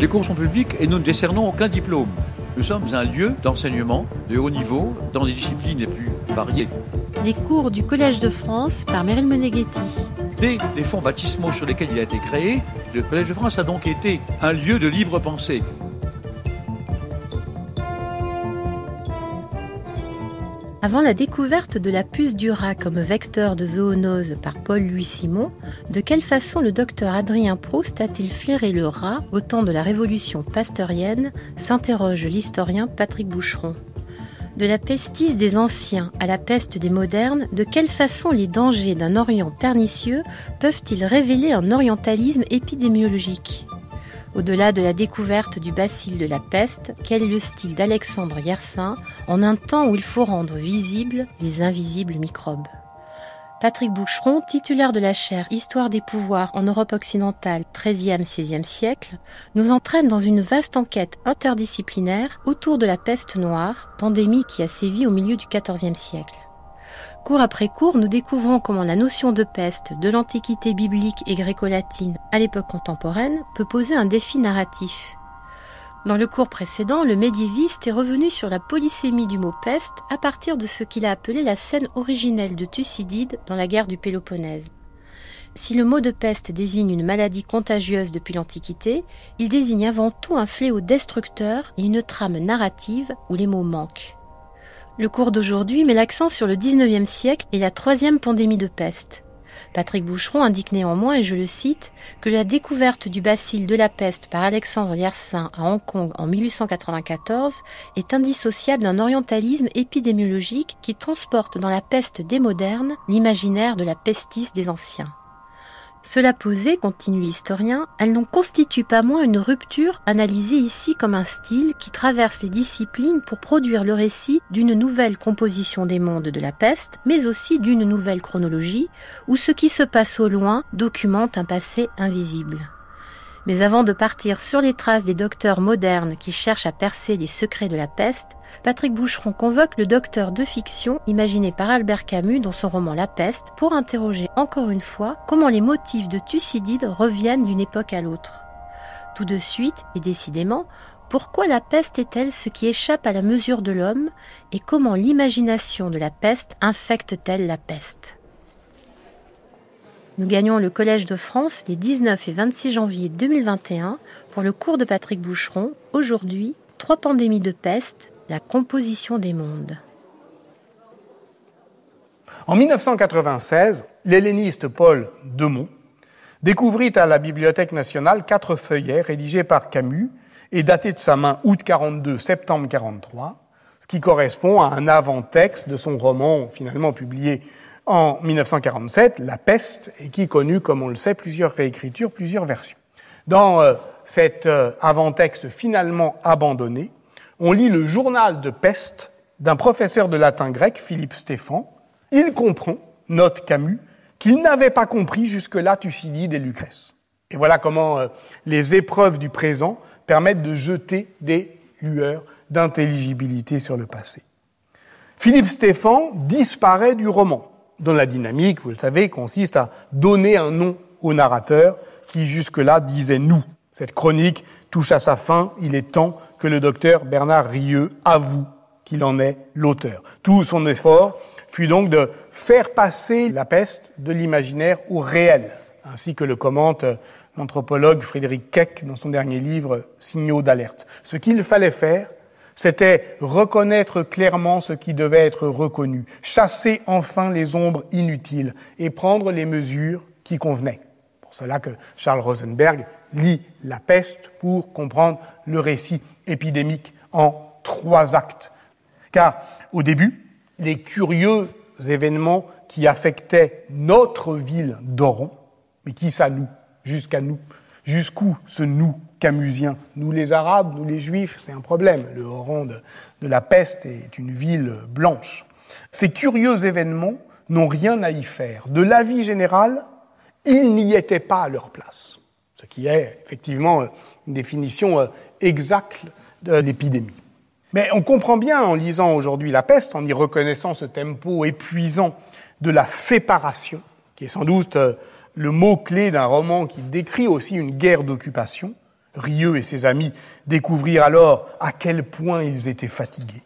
Les cours sont publics et nous ne décernons aucun diplôme. Nous sommes un lieu d'enseignement de haut niveau dans des disciplines les plus variées. Les cours du Collège de France par Meryl Meneghetti. Dès les fonds baptismaux sur lesquels il a été créé, le Collège de France a donc été un lieu de libre pensée. Avant la découverte de la puce du rat comme vecteur de zoonose par Paul-Louis Simon, de quelle façon le docteur Adrien Proust a-t-il flairé le rat au temps de la révolution pasteurienne s'interroge l'historien Patrick Boucheron. De la pestis des anciens à la peste des modernes, de quelle façon les dangers d'un Orient pernicieux peuvent-ils révéler un orientalisme épidémiologique? Au-delà de la découverte du bacille de la peste, quel est le style d'Alexandre Yersin en un temps où il faut rendre visibles les invisibles microbes? Patrick Boucheron, titulaire de la chaire Histoire des pouvoirs en Europe occidentale 13e-16e siècle, nous entraîne dans une vaste enquête interdisciplinaire autour de la peste noire, pandémie qui a sévi au milieu du XIVe siècle. Cours après cours, nous découvrons comment la notion de peste de l'Antiquité biblique et gréco-latine à l'époque contemporaine peut poser un défi narratif. Dans le cours précédent, le médiéviste est revenu sur la polysémie du mot peste à partir de ce qu'il a appelé la scène originelle de Thucydide dans la guerre du Péloponnèse. Si le mot de peste désigne une maladie contagieuse depuis l'Antiquité, il désigne avant tout un fléau destructeur et une trame narrative où les mots manquent. Le cours d'aujourd'hui met l'accent sur le 19e siècle et la troisième pandémie de peste. Patrick Boucheron indique néanmoins, et je le cite, que la découverte du bacille de la peste par Alexandre Yersin à Hong Kong en 1894 est indissociable d'un orientalisme épidémiologique qui transporte dans la peste des modernes l'imaginaire de la pestis des anciens. Cela posé, continue l'historien, elle n'en constitue pas moins une rupture analysée ici comme un style qui traverse les disciplines pour produire le récit d'une nouvelle composition des mondes de la peste, mais aussi d'une nouvelle chronologie, où ce qui se passe au loin documente un passé invisible. Mais avant de partir sur les traces des docteurs modernes qui cherchent à percer les secrets de la peste, Patrick Boucheron convoque le docteur de fiction imaginé par Albert Camus dans son roman La peste pour interroger encore une fois comment les motifs de Thucydide reviennent d'une époque à l'autre. Tout de suite, et décidément, pourquoi la peste est-elle ce qui échappe à la mesure de l'homme et comment l'imagination de la peste infecte-t-elle la peste? Nous gagnons le Collège de France les 19 et 26 janvier 2021 pour le cours de Patrick Boucheron. Aujourd'hui, trois pandémies de peste, la composition des mondes. En 1996, l'helléniste Paul Demont découvrit à la Bibliothèque nationale quatre feuillets rédigés par Camus et datés de sa main août 42, septembre 43, ce qui correspond à un avant-texte de son roman finalement publié en 1947, La peste, et qui connut, comme on le sait, plusieurs réécritures, plusieurs versions. Dans euh, cet euh, avant-texte finalement abandonné, on lit le journal de peste d'un professeur de latin grec, Philippe Stéphan. Il comprend, note Camus, qu'il n'avait pas compris jusque-là Thucydide et Lucrèce. Et voilà comment euh, les épreuves du présent permettent de jeter des lueurs d'intelligibilité sur le passé. Philippe Stéphan disparaît du roman, dont la dynamique, vous le savez, consiste à donner un nom au narrateur qui jusque-là disait nous. Cette chronique touche à sa fin, il est temps que le docteur Bernard Rieux avoue qu'il en est l'auteur. Tout son effort fut donc de faire passer la peste de l'imaginaire au réel, ainsi que le commente l'anthropologue Frédéric Keck dans son dernier livre Signaux d'alerte. Ce qu'il fallait faire, c'était reconnaître clairement ce qui devait être reconnu, chasser enfin les ombres inutiles et prendre les mesures qui convenaient. Pour cela que Charles Rosenberg lit la peste pour comprendre le récit épidémique en trois actes. Car au début, les curieux événements qui affectaient notre ville d'Oran, mais qui ça nous, jusqu'à nous, jusqu'où ce nous camusien Nous les Arabes, nous les Juifs, c'est un problème. Le Oran de, de la peste est une ville blanche. Ces curieux événements n'ont rien à y faire. De l'avis général, ils n'y étaient pas à leur place ce qui est effectivement une définition euh, exacte de l'épidémie. Mais on comprend bien en lisant aujourd'hui La peste, en y reconnaissant ce tempo épuisant de la séparation, qui est sans doute euh, le mot-clé d'un roman qui décrit aussi une guerre d'occupation, Rieux et ses amis découvrirent alors à quel point ils étaient fatigués.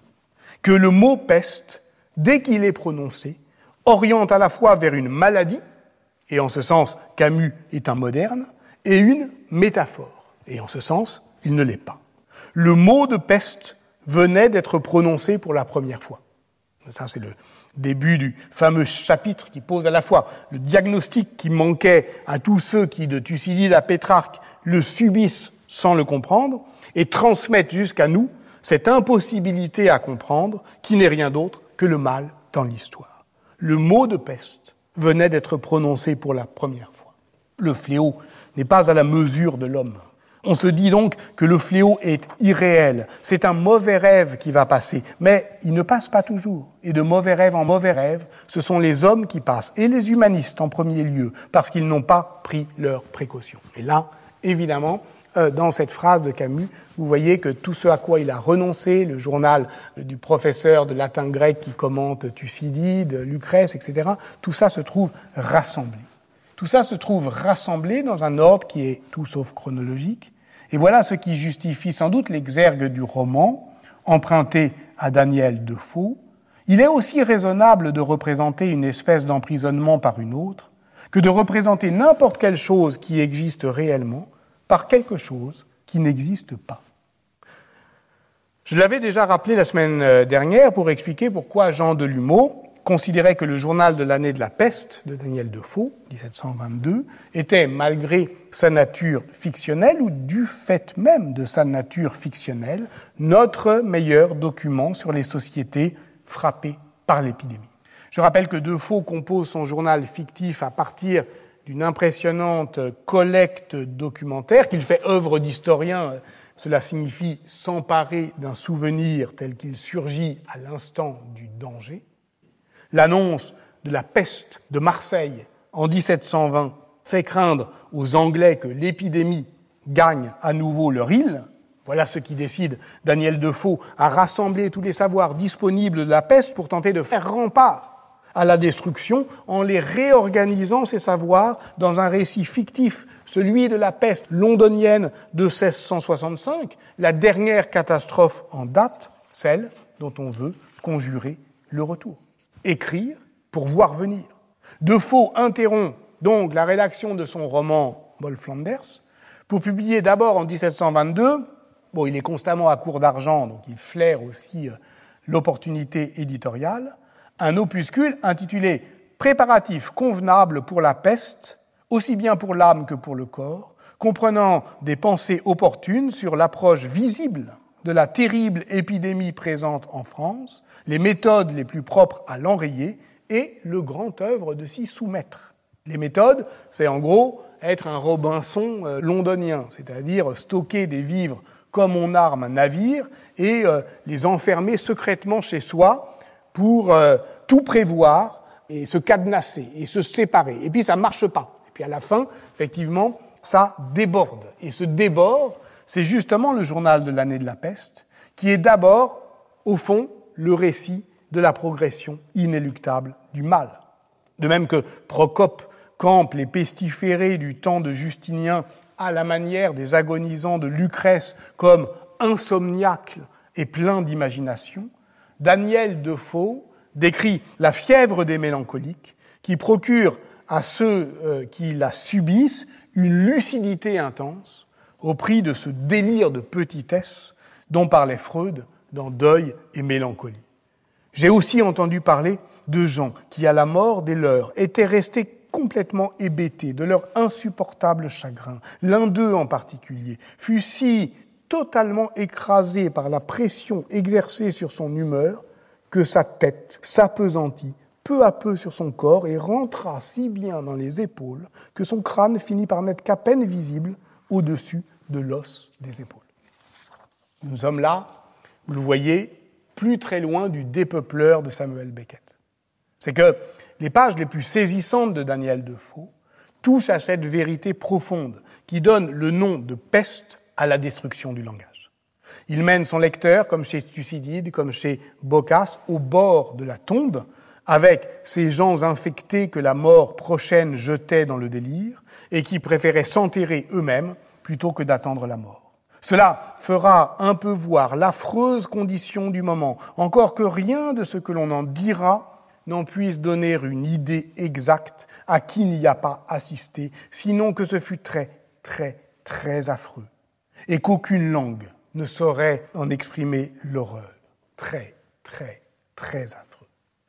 Que le mot peste, dès qu'il est prononcé, oriente à la fois vers une maladie, et en ce sens Camus est un moderne, et une métaphore, et en ce sens il ne l'est pas. Le mot de peste venait d'être prononcé pour la première fois. Ça, c'est le début du fameux chapitre qui pose à la fois le diagnostic qui manquait à tous ceux qui, de Thucydide à Pétrarque, le subissent sans le comprendre, et transmettent jusqu'à nous cette impossibilité à comprendre qui n'est rien d'autre que le mal dans l'histoire. Le mot de peste venait d'être prononcé pour la première fois. Le fléau n'est pas à la mesure de l'homme. On se dit donc que le fléau est irréel. C'est un mauvais rêve qui va passer. Mais il ne passe pas toujours. Et de mauvais rêve en mauvais rêve, ce sont les hommes qui passent, et les humanistes en premier lieu, parce qu'ils n'ont pas pris leurs précautions. Et là, évidemment, dans cette phrase de Camus, vous voyez que tout ce à quoi il a renoncé, le journal du professeur de latin grec qui commente Thucydide, Lucrèce, etc., tout ça se trouve rassemblé. Tout ça se trouve rassemblé dans un ordre qui est tout sauf chronologique. Et voilà ce qui justifie sans doute l'exergue du roman, emprunté à Daniel Defoe. Il est aussi raisonnable de représenter une espèce d'emprisonnement par une autre que de représenter n'importe quelle chose qui existe réellement par quelque chose qui n'existe pas. Je l'avais déjà rappelé la semaine dernière pour expliquer pourquoi Jean Delumeau considérait que le journal de l'année de la peste de Daniel Defoe, 1722, était, malgré sa nature fictionnelle ou du fait même de sa nature fictionnelle, notre meilleur document sur les sociétés frappées par l'épidémie. Je rappelle que Defoe compose son journal fictif à partir d'une impressionnante collecte documentaire qu'il fait œuvre d'historien. Cela signifie s'emparer d'un souvenir tel qu'il surgit à l'instant du danger. L'annonce de la peste de Marseille en 1720 fait craindre aux Anglais que l'épidémie gagne à nouveau leur île. Voilà ce qui décide Daniel Defoe à rassembler tous les savoirs disponibles de la peste pour tenter de faire rempart à la destruction en les réorganisant ces savoirs dans un récit fictif, celui de la peste londonienne de 1665, la dernière catastrophe en date, celle dont on veut conjurer le retour. Écrire pour voir venir. Defoe interrompt donc la rédaction de son roman Moll Flanders pour publier d'abord en 1722, bon, il est constamment à court d'argent, donc il flaire aussi euh, l'opportunité éditoriale, un opuscule intitulé Préparatifs convenables pour la peste, aussi bien pour l'âme que pour le corps, comprenant des pensées opportunes sur l'approche visible de la terrible épidémie présente en France, les méthodes les plus propres à l'enrayer et le grand œuvre de s'y soumettre. Les méthodes, c'est en gros être un Robinson euh, londonien, c'est-à-dire stocker des vivres comme on arme un navire et euh, les enfermer secrètement chez soi pour euh, tout prévoir et se cadenasser et se séparer. Et puis ça marche pas. Et puis à la fin, effectivement, ça déborde. Et ce débord, c'est justement le journal de l'année de la peste, qui est d'abord, au fond, le récit de la progression inéluctable du mal. De même que Procope campe les pestiférés du temps de Justinien à la manière des agonisants de Lucrèce comme insomniaques et pleins d'imagination, Daniel Defoe décrit la fièvre des mélancoliques qui procure à ceux euh, qui la subissent une lucidité intense au prix de ce délire de petitesse dont parlait Freud dans Deuil et Mélancolie. J'ai aussi entendu parler de gens qui, à la mort des leurs, étaient restés complètement hébétés de leur insupportable chagrin. L'un d'eux en particulier fut si totalement écrasé par la pression exercée sur son humeur que sa tête s'apesantit peu à peu sur son corps et rentra si bien dans les épaules que son crâne finit par n'être qu'à peine visible au-dessus de l'os des épaules. Nous sommes là vous le voyez, plus très loin du dépeupleur de Samuel Beckett. C'est que les pages les plus saisissantes de Daniel Defoe touchent à cette vérité profonde qui donne le nom de peste à la destruction du langage. Il mène son lecteur, comme chez Thucydide, comme chez Boccace, au bord de la tombe, avec ces gens infectés que la mort prochaine jetait dans le délire et qui préféraient s'enterrer eux-mêmes plutôt que d'attendre la mort. Cela fera un peu voir l'affreuse condition du moment, encore que rien de ce que l'on en dira n'en puisse donner une idée exacte à qui n'y a pas assisté, sinon que ce fut très, très, très affreux, et qu'aucune langue ne saurait en exprimer l'horreur. Très, très, très affreux.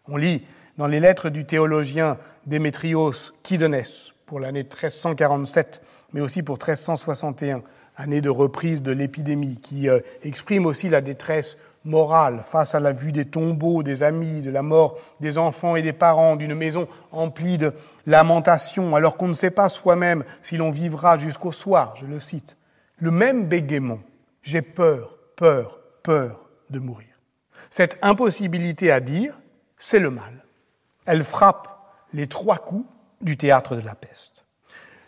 On lit dans les lettres du théologien Démétrios Kidonès pour l'année 1347, mais aussi pour 1361, année de reprise de l'épidémie, qui euh, exprime aussi la détresse morale face à la vue des tombeaux, des amis, de la mort des enfants et des parents, d'une maison emplie de lamentations, alors qu'on ne sait pas soi-même si l'on vivra jusqu'au soir, je le cite. Le même bégaiement, j'ai peur, peur, peur de mourir. Cette impossibilité à dire, c'est le mal. Elle frappe les trois coups du théâtre de la peste.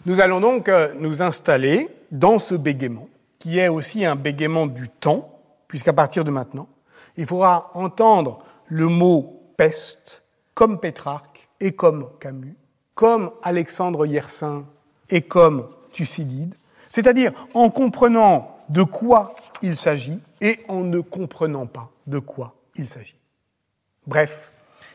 Nous allons donc euh, nous installer dans ce bégaiement, qui est aussi un bégaiement du temps, puisqu'à partir de maintenant, il faudra entendre le mot peste comme Pétrarque et comme Camus, comme Alexandre Yersin et comme Thucydide, c'est-à-dire en comprenant de quoi il s'agit et en ne comprenant pas de quoi il s'agit. Bref,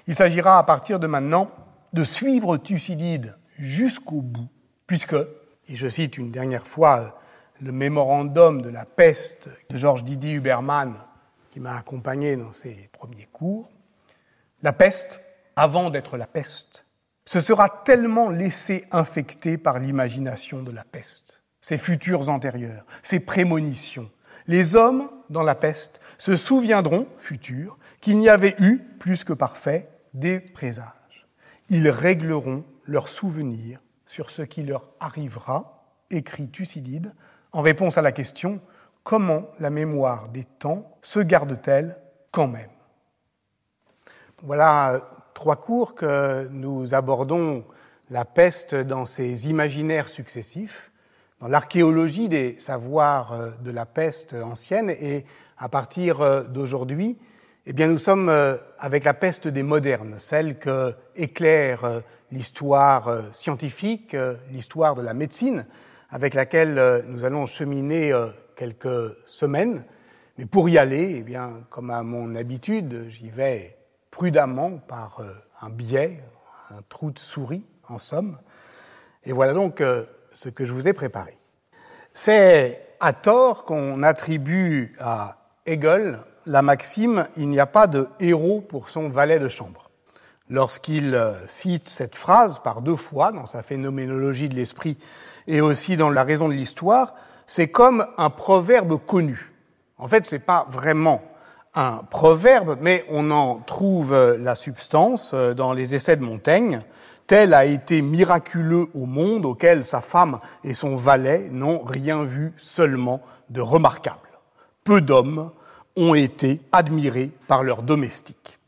il s'agira à partir de maintenant de suivre Thucydide jusqu'au bout, puisque, et je cite une dernière fois le mémorandum de la peste de Georges Didier Huberman, qui m'a accompagné dans ses premiers cours, la peste, avant d'être la peste, se sera tellement laissé infecter par l'imagination de la peste, ses futurs antérieurs, ses prémonitions. Les hommes, dans la peste, se souviendront, futurs, qu'il n'y avait eu, plus que parfait, des présages. Ils régleront leurs souvenirs sur ce qui leur arrivera, écrit Thucydide, en réponse à la question comment la mémoire des temps se garde-t-elle quand même? Voilà trois cours que nous abordons la peste dans ses imaginaires successifs, dans l'archéologie des savoirs de la peste ancienne et à partir d'aujourd'hui, eh bien, nous sommes euh, avec la peste des modernes, celle que éclaire euh, l'histoire euh, scientifique, l'histoire de la médecine, avec laquelle nous allons cheminer quelques semaines. Mais pour y aller, eh bien, comme à mon habitude, j'y vais prudemment par un biais, un trou de souris, en somme. Et voilà donc ce que je vous ai préparé. C'est à tort qu'on attribue à Hegel la maxime Il n'y a pas de héros pour son valet de chambre. Lorsqu'il euh, cite cette phrase par deux fois dans sa phénoménologie de l'esprit et aussi dans la raison de l'histoire, c'est comme un proverbe connu. En fait, ce n'est pas vraiment un proverbe, mais on en trouve euh, la substance euh, dans les essais de Montaigne. Tel a été miraculeux au monde auquel sa femme et son valet n'ont rien vu seulement de remarquable. Peu d'hommes ont été admirés par leurs domestiques.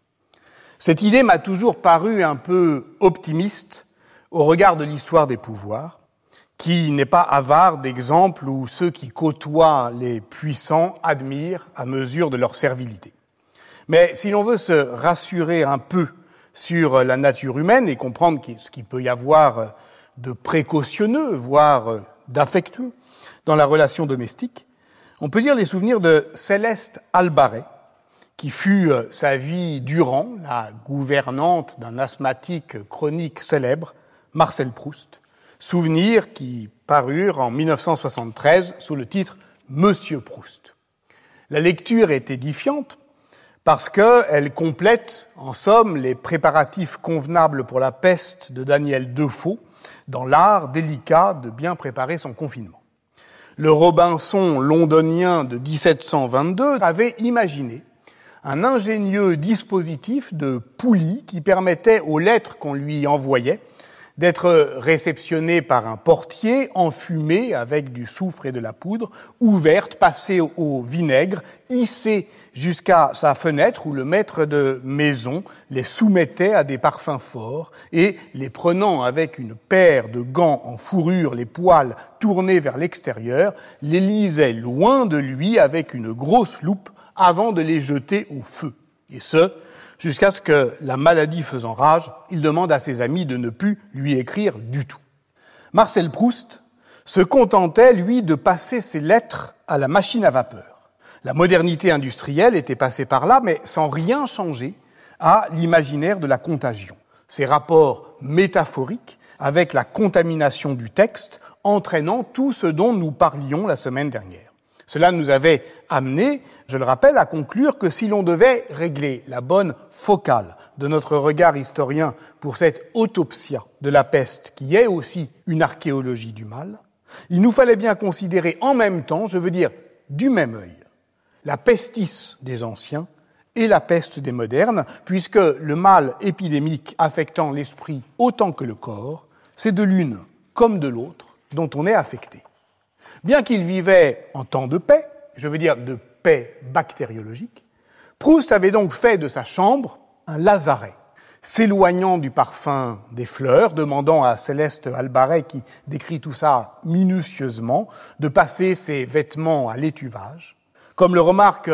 Cette idée m'a toujours paru un peu optimiste au regard de l'histoire des pouvoirs, qui n'est pas avare d'exemples où ceux qui côtoient les puissants admirent à mesure de leur servilité. Mais si l'on veut se rassurer un peu sur la nature humaine et comprendre ce qu'il peut y avoir de précautionneux, voire d'affectueux dans la relation domestique, on peut lire les souvenirs de Céleste Albaret, qui fut euh, sa vie durant la gouvernante d'un asthmatique chronique célèbre, Marcel Proust. Souvenirs qui parurent en 1973 sous le titre Monsieur Proust. La lecture est édifiante parce qu'elle complète, en somme, les préparatifs convenables pour la peste de Daniel Defoe dans l'art délicat de bien préparer son confinement. Le Robinson londonien de 1722 avait imaginé un ingénieux dispositif de poulie qui permettait aux lettres qu'on lui envoyait d'être réceptionnées par un portier enfumé avec du soufre et de la poudre, ouverte, passée au vinaigre, hissée jusqu'à sa fenêtre où le maître de maison les soumettait à des parfums forts et, les prenant avec une paire de gants en fourrure, les poils tournés vers l'extérieur, les lisait loin de lui avec une grosse loupe avant de les jeter au feu. Et ce, jusqu'à ce que, la maladie faisant rage, il demande à ses amis de ne plus lui écrire du tout. Marcel Proust se contentait, lui, de passer ses lettres à la machine à vapeur. La modernité industrielle était passée par là, mais sans rien changer à l'imaginaire de la contagion. Ces rapports métaphoriques avec la contamination du texte entraînant tout ce dont nous parlions la semaine dernière. Cela nous avait amené, je le rappelle, à conclure que si l'on devait régler la bonne focale de notre regard historien pour cette autopsia de la peste, qui est aussi une archéologie du mal, il nous fallait bien considérer en même temps, je veux dire du même œil, la pestis des anciens et la peste des modernes, puisque le mal épidémique affectant l'esprit autant que le corps, c'est de l'une comme de l'autre dont on est affecté. Bien qu'il vivait en temps de paix, je veux dire de paix bactériologique, Proust avait donc fait de sa chambre un lazaret, s'éloignant du parfum des fleurs, demandant à Céleste Albaret, qui décrit tout ça minutieusement, de passer ses vêtements à l'étuvage. Comme le remarque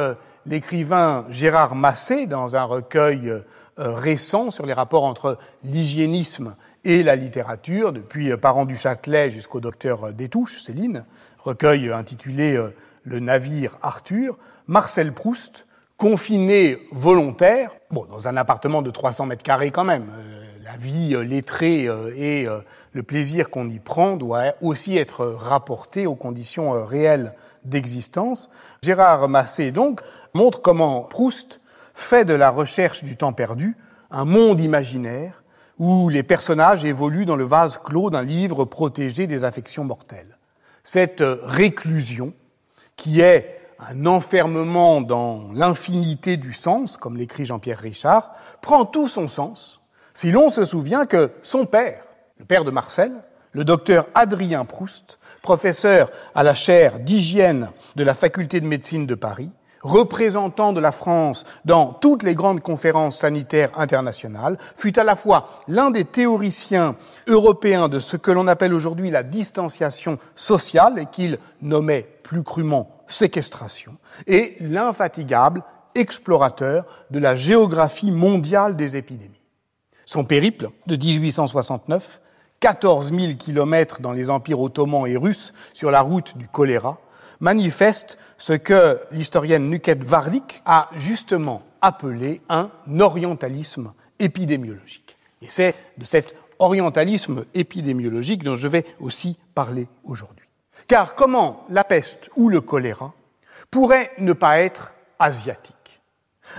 l'écrivain Gérard Massé dans un recueil euh, récent sur les rapports entre l'hygiénisme et la littérature, depuis Parent du Châtelet jusqu'au docteur Détouche, Céline, recueil intitulé euh, Le navire Arthur, Marcel Proust, confiné volontaire, bon, dans un appartement de 300 mètres carrés quand même, la vie lettrée et le plaisir qu'on y prend doit aussi être rapporté aux conditions réelles d'existence. Gérard Massé, donc, montre comment Proust fait de la recherche du temps perdu un monde imaginaire où les personnages évoluent dans le vase clos d'un livre protégé des affections mortelles. Cette réclusion, qui est un enfermement dans l'infinité du sens, comme l'écrit Jean-Pierre Richard, prend tout son sens si l'on se souvient que son père, le père de Marcel, le docteur Adrien Proust, professeur à la chaire d'hygiène de la faculté de médecine de Paris, représentant de la France dans toutes les grandes conférences sanitaires internationales, fut à la fois l'un des théoriciens européens de ce que l'on appelle aujourd'hui la distanciation sociale et qu'il nommait plus crûment séquestration, et l'infatigable explorateur de la géographie mondiale des épidémies. Son périple de 1869, 14 000 kilomètres dans les empires ottomans et russes sur la route du choléra, manifeste ce que l'historienne Nuket Varlik a justement appelé un orientalisme épidémiologique. Et c'est de cet orientalisme épidémiologique dont je vais aussi parler aujourd'hui. Car comment la peste ou le choléra pourrait ne pas être asiatique?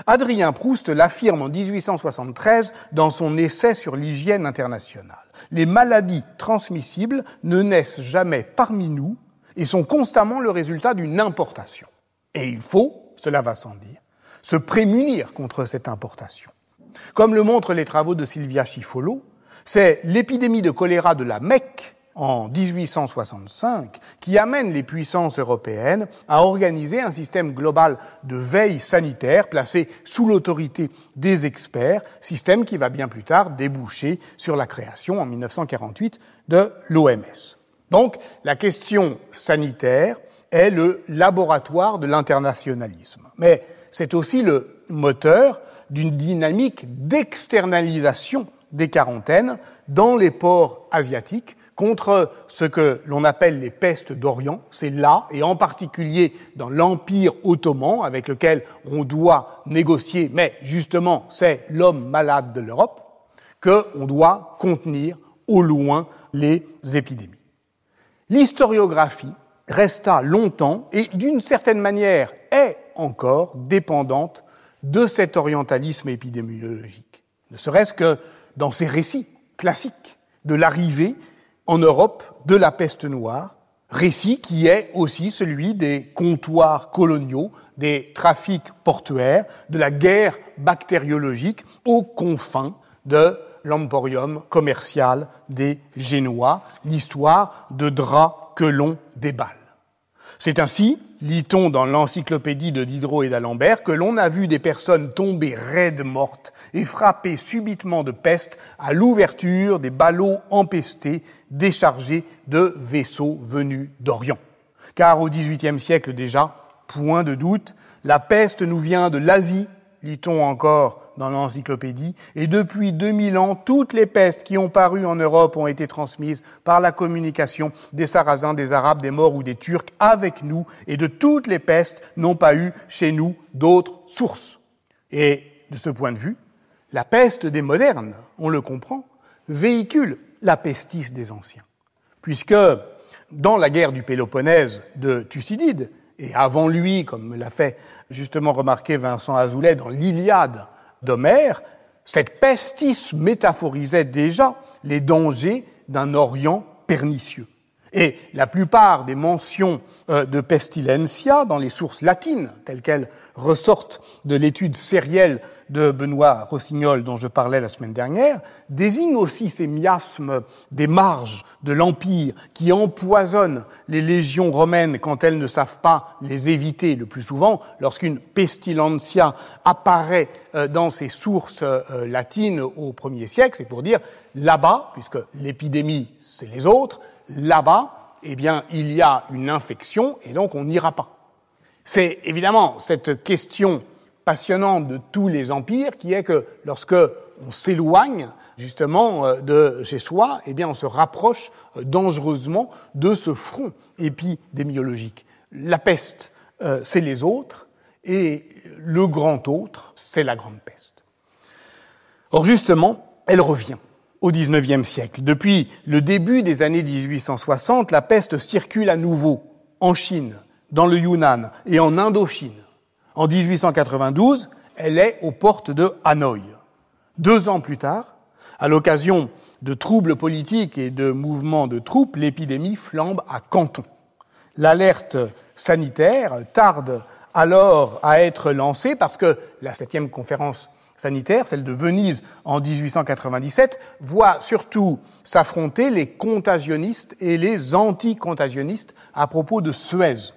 Adrien Proust l'affirme en 1873 dans son essai sur l'hygiène internationale. Les maladies transmissibles ne naissent jamais parmi nous, et sont constamment le résultat d'une importation. Et il faut, cela va sans dire, se prémunir contre cette importation. Comme le montrent les travaux de Sylvia Schifolo, c'est l'épidémie de choléra de la Mecque en 1865 qui amène les puissances européennes à organiser un système global de veille sanitaire placé sous l'autorité des experts, système qui va bien plus tard déboucher sur la création en 1948 de l'OMS. Donc la question sanitaire est le laboratoire de l'internationalisme. Mais c'est aussi le moteur d'une dynamique d'externalisation des quarantaines dans les ports asiatiques contre ce que l'on appelle les pestes d'Orient. C'est là, et en particulier dans l'Empire ottoman, avec lequel on doit négocier, mais justement c'est l'homme malade de l'Europe, qu'on doit contenir au loin les épidémies l'historiographie resta longtemps et d'une certaine manière est encore dépendante de cet orientalisme épidémiologique. Ne serait-ce que dans ces récits classiques de l'arrivée en Europe de la peste noire, récit qui est aussi celui des comptoirs coloniaux, des trafics portuaires, de la guerre bactériologique aux confins de l'emporium commercial des Génois, l'histoire de draps que l'on déballe. C'est ainsi, lit-on dans l'encyclopédie de Diderot et d'Alembert, que l'on a vu des personnes tomber raides mortes et frapper subitement de peste à l'ouverture des ballots empestés déchargés de vaisseaux venus d'Orient. Car au XVIIIe siècle déjà, point de doute, la peste nous vient de l'Asie, lit-on encore dans l'encyclopédie. Et depuis 2000 ans, toutes les pestes qui ont paru en Europe ont été transmises par la communication des Sarrasins, des Arabes, des Morts ou des Turcs avec nous. Et de toutes les pestes n'ont pas eu chez nous d'autres sources. Et de ce point de vue, la peste des modernes, on le comprend, véhicule la pestis des anciens. Puisque dans la guerre du Péloponnèse de Thucydide, et avant lui, comme l'a fait justement remarquer Vincent Azoulay dans l'Iliade d'Homère, cette pestis métaphorisait déjà les dangers d'un Orient pernicieux. Et la plupart des mentions euh, de pestilentia dans les sources latines, telles qu'elles ressortent de l'étude sérielle de Benoît Rossignol dont je parlais la semaine dernière, désignent aussi ces miasmes des marges de l'Empire qui empoisonnent les légions romaines quand elles ne savent pas les éviter le plus souvent. Lorsqu'une pestilentia apparaît euh, dans ces sources euh, latines au premier siècle, c'est pour dire là-bas, puisque l'épidémie c'est les autres, là-bas, eh bien, il y a une infection et donc on n'ira pas. C'est évidemment cette question passionnante de tous les empires qui est que lorsque on s'éloigne justement euh, de chez soi, eh bien, on se rapproche euh, dangereusement de ce front épidémiologique. La peste, euh, c'est les autres, et le grand autre, c'est la grande peste. Or, justement, elle revient au XIXe siècle. Depuis le début des années 1860, la peste circule à nouveau en Chine, dans le Yunnan et en Indochine. En 1892, elle est aux portes de Hanoï. Deux ans plus tard, à l'occasion de troubles politiques et de mouvements de troupes, l'épidémie flambe à Canton. L'alerte sanitaire tarde alors à être lancée parce que la septième conférence sanitaire, celle de Venise en 1897, voit surtout s'affronter les contagionnistes et les anticontagionnistes à propos de Suez.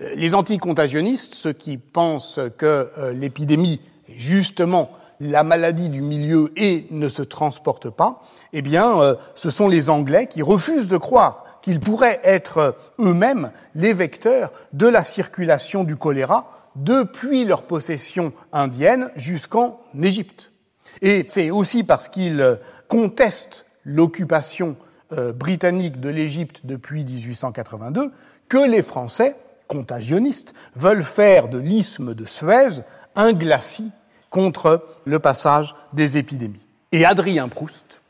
Euh, les anticontagionnistes, ceux qui pensent que euh, l'épidémie est justement la maladie du milieu et ne se transporte pas, eh bien, euh, ce sont les Anglais qui refusent de croire qu'ils pourraient être eux-mêmes les vecteurs de la circulation du choléra depuis leur possession indienne jusqu'en Égypte. Et c'est aussi parce qu'ils contestent l'occupation euh, britannique de l'Égypte depuis 1882 que les Français, contagionnistes, veulent faire de l'isthme de Suez un glacis contre le passage des épidémies. Et Adrien Proust,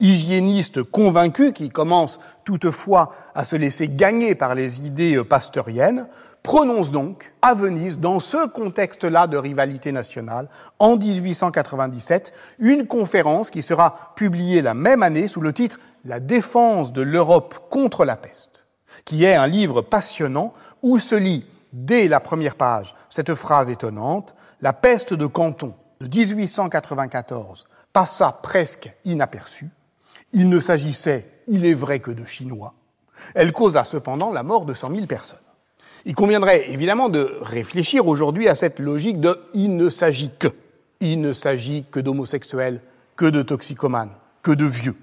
hygiéniste convaincu qui commence toutefois à se laisser gagner par les idées pasteuriennes, prononce donc à Venise, dans ce contexte-là de rivalité nationale, en 1897, une conférence qui sera publiée la même année sous le titre La défense de l'Europe contre la peste, qui est un livre passionnant où se lit, dès la première page, cette phrase étonnante, La peste de Canton de 1894 passa presque inaperçue. Il ne s'agissait, il est vrai, que de Chinois. Elle causa cependant la mort de cent mille personnes. Il conviendrait évidemment de réfléchir aujourd'hui à cette logique de il ne s'agit que. Il ne s'agit que d'homosexuels, que de toxicomanes, que de vieux.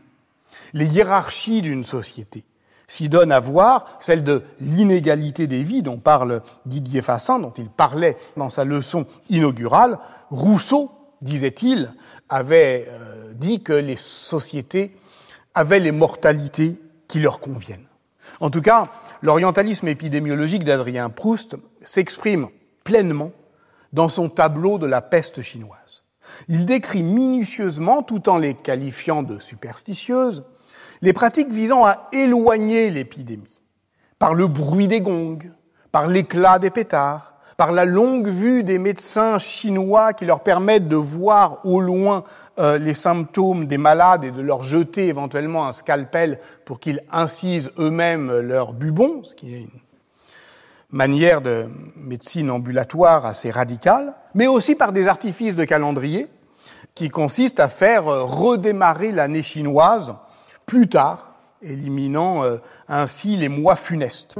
Les hiérarchies d'une société s'y donnent à voir, celle de l'inégalité des vies dont parle Didier Fassin, dont il parlait dans sa leçon inaugurale. Rousseau, disait-il, avait euh, dit que les sociétés avaient les mortalités qui leur conviennent. En tout cas, l'orientalisme épidémiologique d'Adrien Proust s'exprime pleinement dans son tableau de la peste chinoise. Il décrit minutieusement, tout en les qualifiant de superstitieuses, les pratiques visant à éloigner l'épidémie, par le bruit des gongs, par l'éclat des pétards, par la longue vue des médecins chinois qui leur permettent de voir au loin euh, les symptômes des malades et de leur jeter éventuellement un scalpel pour qu'ils incisent eux-mêmes leur bubon, ce qui est une manière de médecine ambulatoire assez radicale, mais aussi par des artifices de calendrier qui consistent à faire euh, redémarrer l'année chinoise plus tard, éliminant euh, ainsi les mois funestes.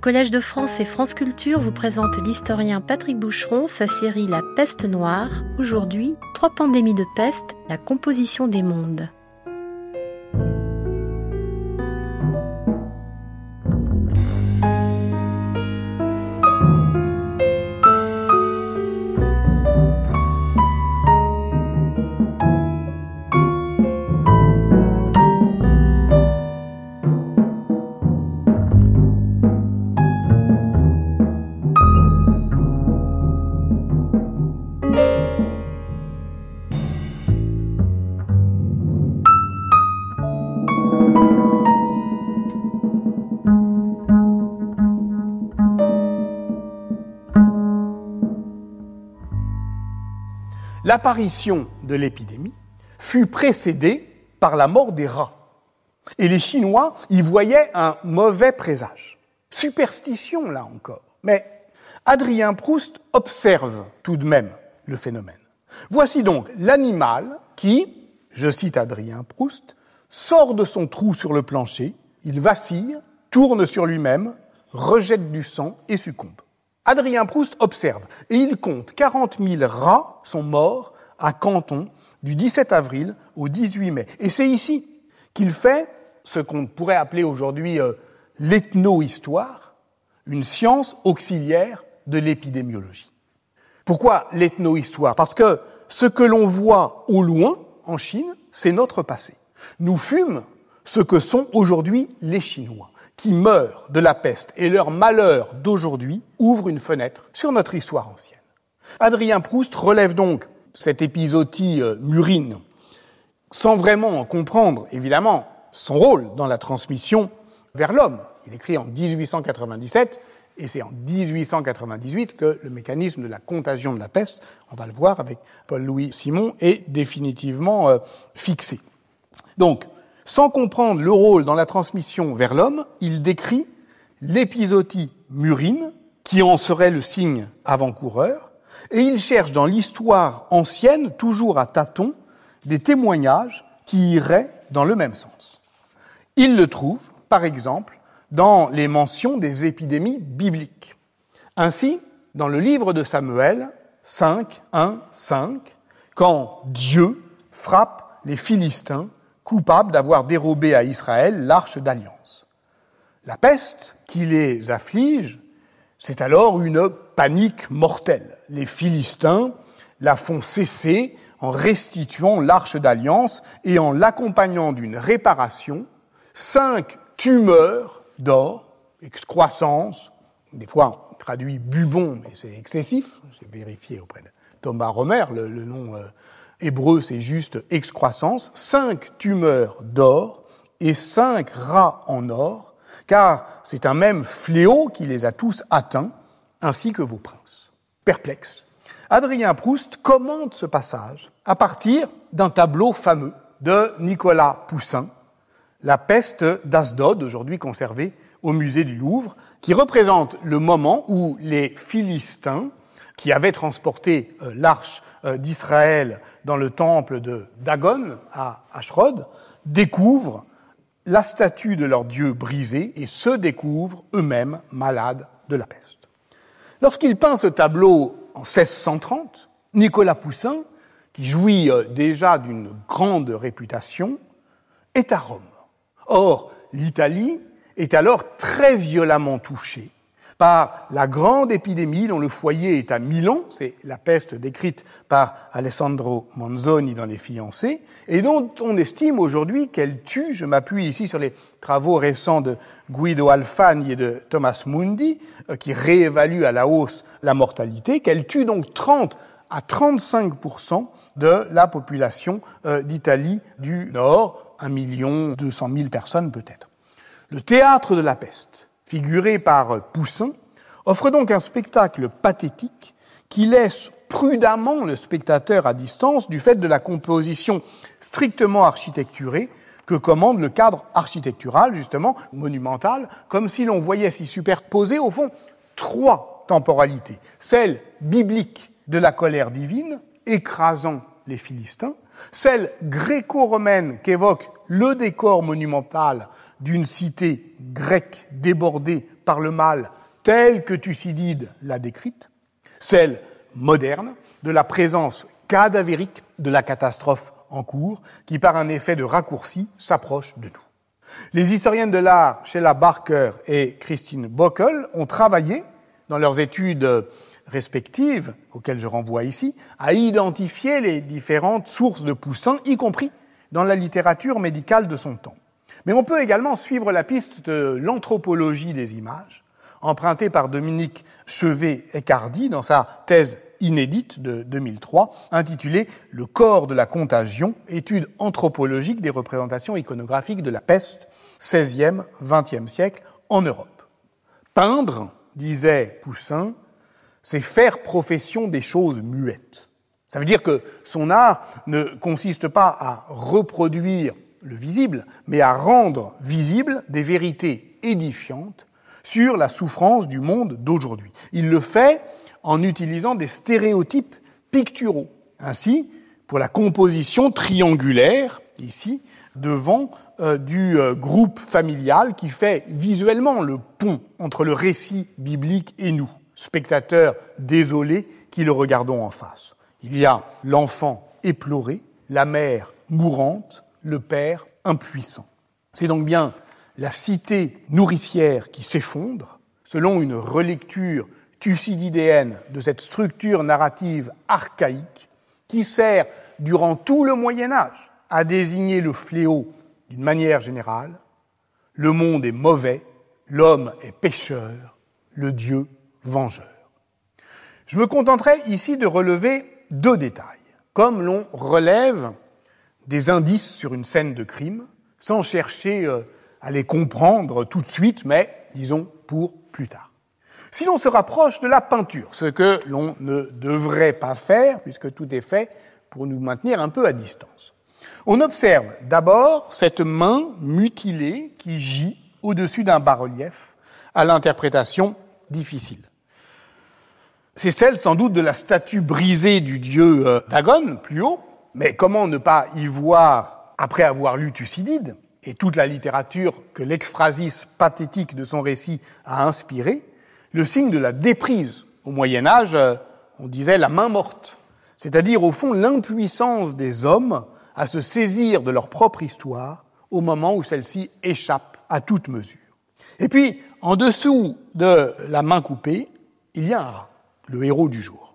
Collège de France et France Culture vous présente l'historien Patrick Boucheron, sa série La peste noire. Aujourd'hui, trois pandémies de peste, la composition des mondes. L'apparition de l'épidémie fut précédée par la mort des rats. Et les Chinois y voyaient un mauvais présage. Superstition, là encore. Mais Adrien Proust observe tout de même le phénomène. Voici donc l'animal qui, je cite Adrien Proust, sort de son trou sur le plancher, il vacille, tourne sur lui-même, rejette du sang et succombe. Adrien Proust observe et il compte 40 000 rats sont morts à Canton du 17 avril au 18 mai. Et c'est ici qu'il fait ce qu'on pourrait appeler aujourd'hui euh, l'ethno-histoire, une science auxiliaire de l'épidémiologie. Pourquoi l'ethno-histoire? Parce que ce que l'on voit au loin, en Chine, c'est notre passé. Nous fûmes ce que sont aujourd'hui les Chinois qui meurent de la peste et leur malheur d'aujourd'hui ouvrent une fenêtre sur notre histoire ancienne. Adrien Proust relève donc cette épisodie euh, murine sans vraiment comprendre, évidemment, son rôle dans la transmission vers l'homme. Il écrit en 1897 et c'est en 1898 que le mécanisme de la contagion de la peste, on va le voir avec Paul-Louis Simon, est définitivement euh, fixé. Donc, sans comprendre le rôle dans la transmission vers l'homme, il décrit l'épisodie murine, qui en serait le signe avant-coureur, et il cherche dans l'histoire ancienne, toujours à tâtons, des témoignages qui iraient dans le même sens. Il le trouve, par exemple, dans les mentions des épidémies bibliques. Ainsi, dans le livre de Samuel 5, 1, 5, quand Dieu frappe les Philistins coupables d'avoir dérobé à Israël l'arche d'alliance. La peste qui les afflige, c'est alors une panique mortelle. Les Philistins la font cesser en restituant l'arche d'alliance et en l'accompagnant d'une réparation, cinq tumeurs d'or, excroissance, des fois on traduit bubon, mais c'est excessif, j'ai vérifié auprès de Thomas Romer, le, nom euh, hébreu c'est juste excroissance, cinq tumeurs d'or et cinq rats en or, car c'est un même fléau qui les a tous atteints, ainsi que vos princes. Perplexe, Adrien Proust commente ce passage à partir d'un tableau fameux de Nicolas Poussin, La peste d'Asdod, aujourd'hui conservé au musée du Louvre, qui représente le moment où les Philistins qui avaient transporté euh, l'arche euh, d'Israël dans le temple de Dagon à Ashrod, découvrent la statue de leur dieu brisée et se découvrent eux-mêmes malades de la peste. Lorsqu'il peint ce tableau en 1630, Nicolas Poussin, qui jouit euh, déjà d'une grande réputation, est à Rome. Or, l'Italie est alors très violemment touchée par la grande épidémie dont le foyer est à Milan, c'est la peste décrite par Alessandro Manzoni dans Les Fiancés, et dont on estime aujourd'hui qu'elle tue, je m'appuie ici sur les travaux récents de Guido Alfani et de Thomas Mundi, euh, qui réévaluent à la hausse la mortalité, qu'elle tue donc 30 à 35% de la population euh, d'Italie du Nord, 1 million 200 000 personnes peut-être. Le théâtre de la peste, figuré par Poussin, offre donc un spectacle pathétique qui laisse prudemment le spectateur à distance du fait de la composition strictement architecturée que commande le cadre architectural, justement, monumental, comme si l'on voyait s'y superposer, au fond, trois temporalités. Celle biblique de la colère divine, écrasant les Philistins, celle gréco-romaine qu'évoque le décor monumental d'une cité grecque débordée par le mal telle que Thucydide l'a décrite, celle moderne de la présence cadavérique de la catastrophe en cours, qui par un effet de raccourci s'approche de nous. Les historiennes de l'art, Sheila Barker et Christine Bockel, ont travaillé, dans leurs études respectives, auxquelles je renvoie ici, à identifier les différentes sources de Poussin, y compris dans la littérature médicale de son temps. Mais on peut également suivre la piste de l'anthropologie des images, empruntée par Dominique Chevet-Ecardi dans sa thèse inédite de 2003, intitulée Le corps de la contagion, étude anthropologique des représentations iconographiques de la peste, 16e, 20e siècle, en Europe. Peindre, disait Poussin, c'est faire profession des choses muettes. Ça veut dire que son art ne consiste pas à reproduire le visible, mais à rendre visibles des vérités édifiantes sur la souffrance du monde d'aujourd'hui. Il le fait en utilisant des stéréotypes picturaux. Ainsi, pour la composition triangulaire, ici, devant euh, du euh, groupe familial qui fait visuellement le pont entre le récit biblique et nous, spectateurs désolés qui le regardons en face. Il y a l'enfant éploré, la mère mourante, le père impuissant. C'est donc bien la cité nourricière qui s'effondre, selon une relecture thucydidéenne de cette structure narrative archaïque qui sert durant tout le Moyen Âge à désigner le fléau d'une manière générale. Le monde est mauvais, l'homme est pécheur, le Dieu vengeur. Je me contenterai ici de relever deux détails. Comme l'on relève des indices sur une scène de crime, sans chercher euh, à les comprendre tout de suite, mais disons pour plus tard. Si l'on se rapproche de la peinture, ce que l'on ne devrait pas faire, puisque tout est fait pour nous maintenir un peu à distance, on observe d'abord cette main mutilée qui gît au-dessus d'un bas-relief à l'interprétation difficile. C'est celle sans doute de la statue brisée du dieu euh, Dagon, plus haut, mais comment ne pas y voir, après avoir lu Thucydide, et toute la littérature que l'exphrasis pathétique de son récit a inspiré, le signe de la déprise. Au Moyen Âge, euh, on disait la main morte, c'est-à-dire au fond l'impuissance des hommes à se saisir de leur propre histoire au moment où celle-ci échappe à toute mesure. Et puis, en dessous de la main coupée, il y a un rat, le héros du jour.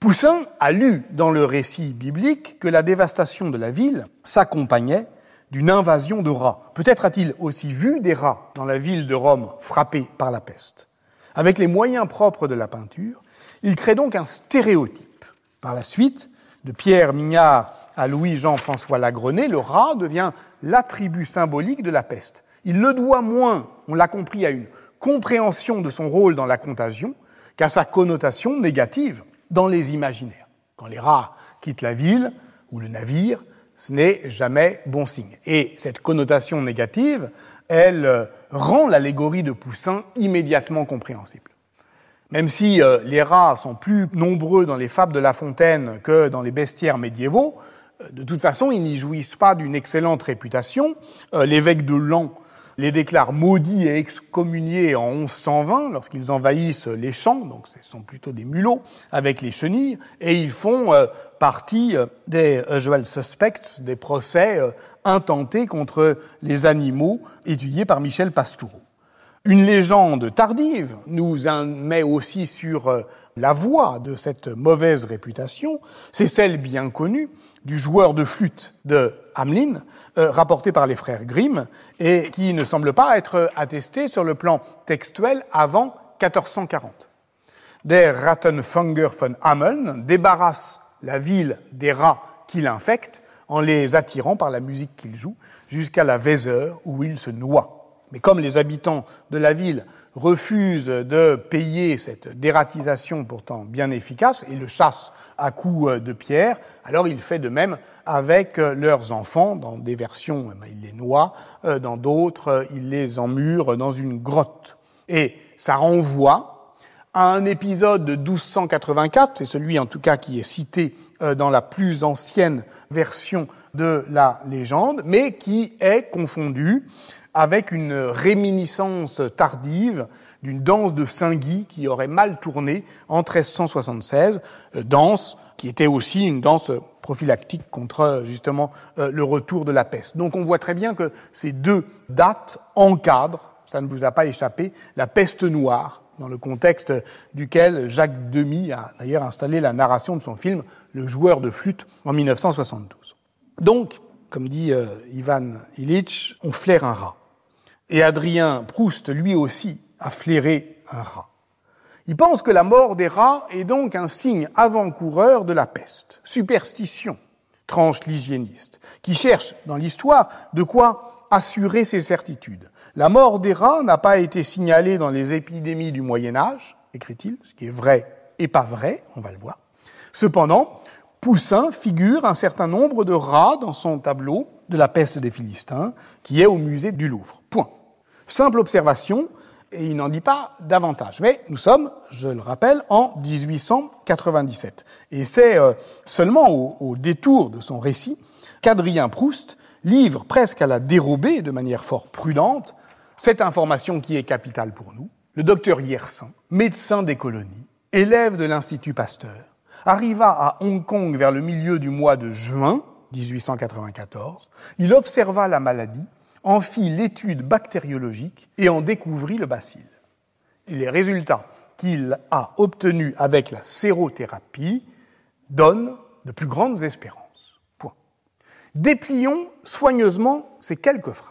Poussin a lu dans le récit biblique que la dévastation de la ville s'accompagnait d'une invasion de rats. Peut-être a-t-il aussi vu des rats dans la ville de Rome frappée par la peste. Avec les moyens propres de la peinture, il crée donc un stéréotype. Par la suite, de Pierre Mignard à Louis-Jean-François Lagrenet, le rat devient l'attribut symbolique de la peste. Il le doit moins, on l'a compris, à une compréhension de son rôle dans la contagion qu'à sa connotation négative dans les imaginaires. Quand les rats quittent la ville ou le navire, ce n'est jamais bon signe. Et cette connotation négative, elle euh, rend l'allégorie de Poussin immédiatement compréhensible. Même si euh, les rats sont plus nombreux dans les fables de La Fontaine que dans les bestiaires médiévaux, euh, de toute façon, ils n'y jouissent pas d'une excellente réputation. L'évêque de Lan les déclarent maudits et excommuniés en 1120 lorsqu'ils envahissent les champs, donc ce sont plutôt des mulots avec les chenilles, et ils font euh, partie euh, des usual suspects, des procès euh, intentés contre les animaux étudiés par Michel Pastoureau. Une légende tardive nous met aussi sur la voie de cette mauvaise réputation, c'est celle bien connue du joueur de flûte de Hamelin, euh, rapporté par les frères Grimm, et qui ne semble pas être attesté sur le plan textuel avant 1440. Der Rattenfanger von Hameln débarrasse la ville des rats qui l'infectent en les attirant par la musique qu'il joue jusqu'à la Weser où il se noie. Mais comme les habitants de la ville refuse de payer cette dératisation pourtant bien efficace et le chasse à coups de pierre, alors il fait de même avec leurs enfants. Dans des versions, eh ben, il les noie, euh, dans d'autres, il les emmure dans une grotte. Et ça renvoie à un épisode de 1284, c'est celui en tout cas qui est cité euh, dans la plus ancienne version de la légende, mais qui est confondu avec une réminiscence tardive d'une danse de Saint-Guy qui aurait mal tourné en 1376, euh, danse qui était aussi une danse prophylactique contre justement euh, le retour de la peste. Donc on voit très bien que ces deux dates encadrent, ça ne vous a pas échappé, la peste noire, dans le contexte duquel Jacques Demy a d'ailleurs installé la narration de son film Le joueur de flûte en 1972. Donc, comme dit euh, Ivan Illich, on flaire un rat. Et Adrien Proust, lui aussi, a flairé un rat. Il pense que la mort des rats est donc un signe avant-coureur de la peste. Superstition, tranche l'hygiéniste, qui cherche dans l'histoire de quoi assurer ses certitudes. La mort des rats n'a pas été signalée dans les épidémies du Moyen Âge, écrit-il, ce qui est vrai et pas vrai, on va le voir. Cependant, Poussin figure un certain nombre de rats dans son tableau de la peste des Philistins, qui est au musée du Louvre. Point. Simple observation, et il n'en dit pas davantage. Mais nous sommes, je le rappelle, en 1897. Et c'est euh, seulement au, détour de son récit qu'Adrien Proust livre presque à la dérobée, de manière fort prudente, cette information qui est capitale pour nous. Le docteur Yersin, médecin des colonies, élève de l'Institut Pasteur, arriva à Hong Kong vers le milieu du mois de juin 1894. Il observa la maladie en fit l'étude bactériologique et en découvrit le bacille. Les résultats qu'il a obtenus avec la sérothérapie donnent de plus grandes espérances. Point. Déplions soigneusement ces quelques phrases.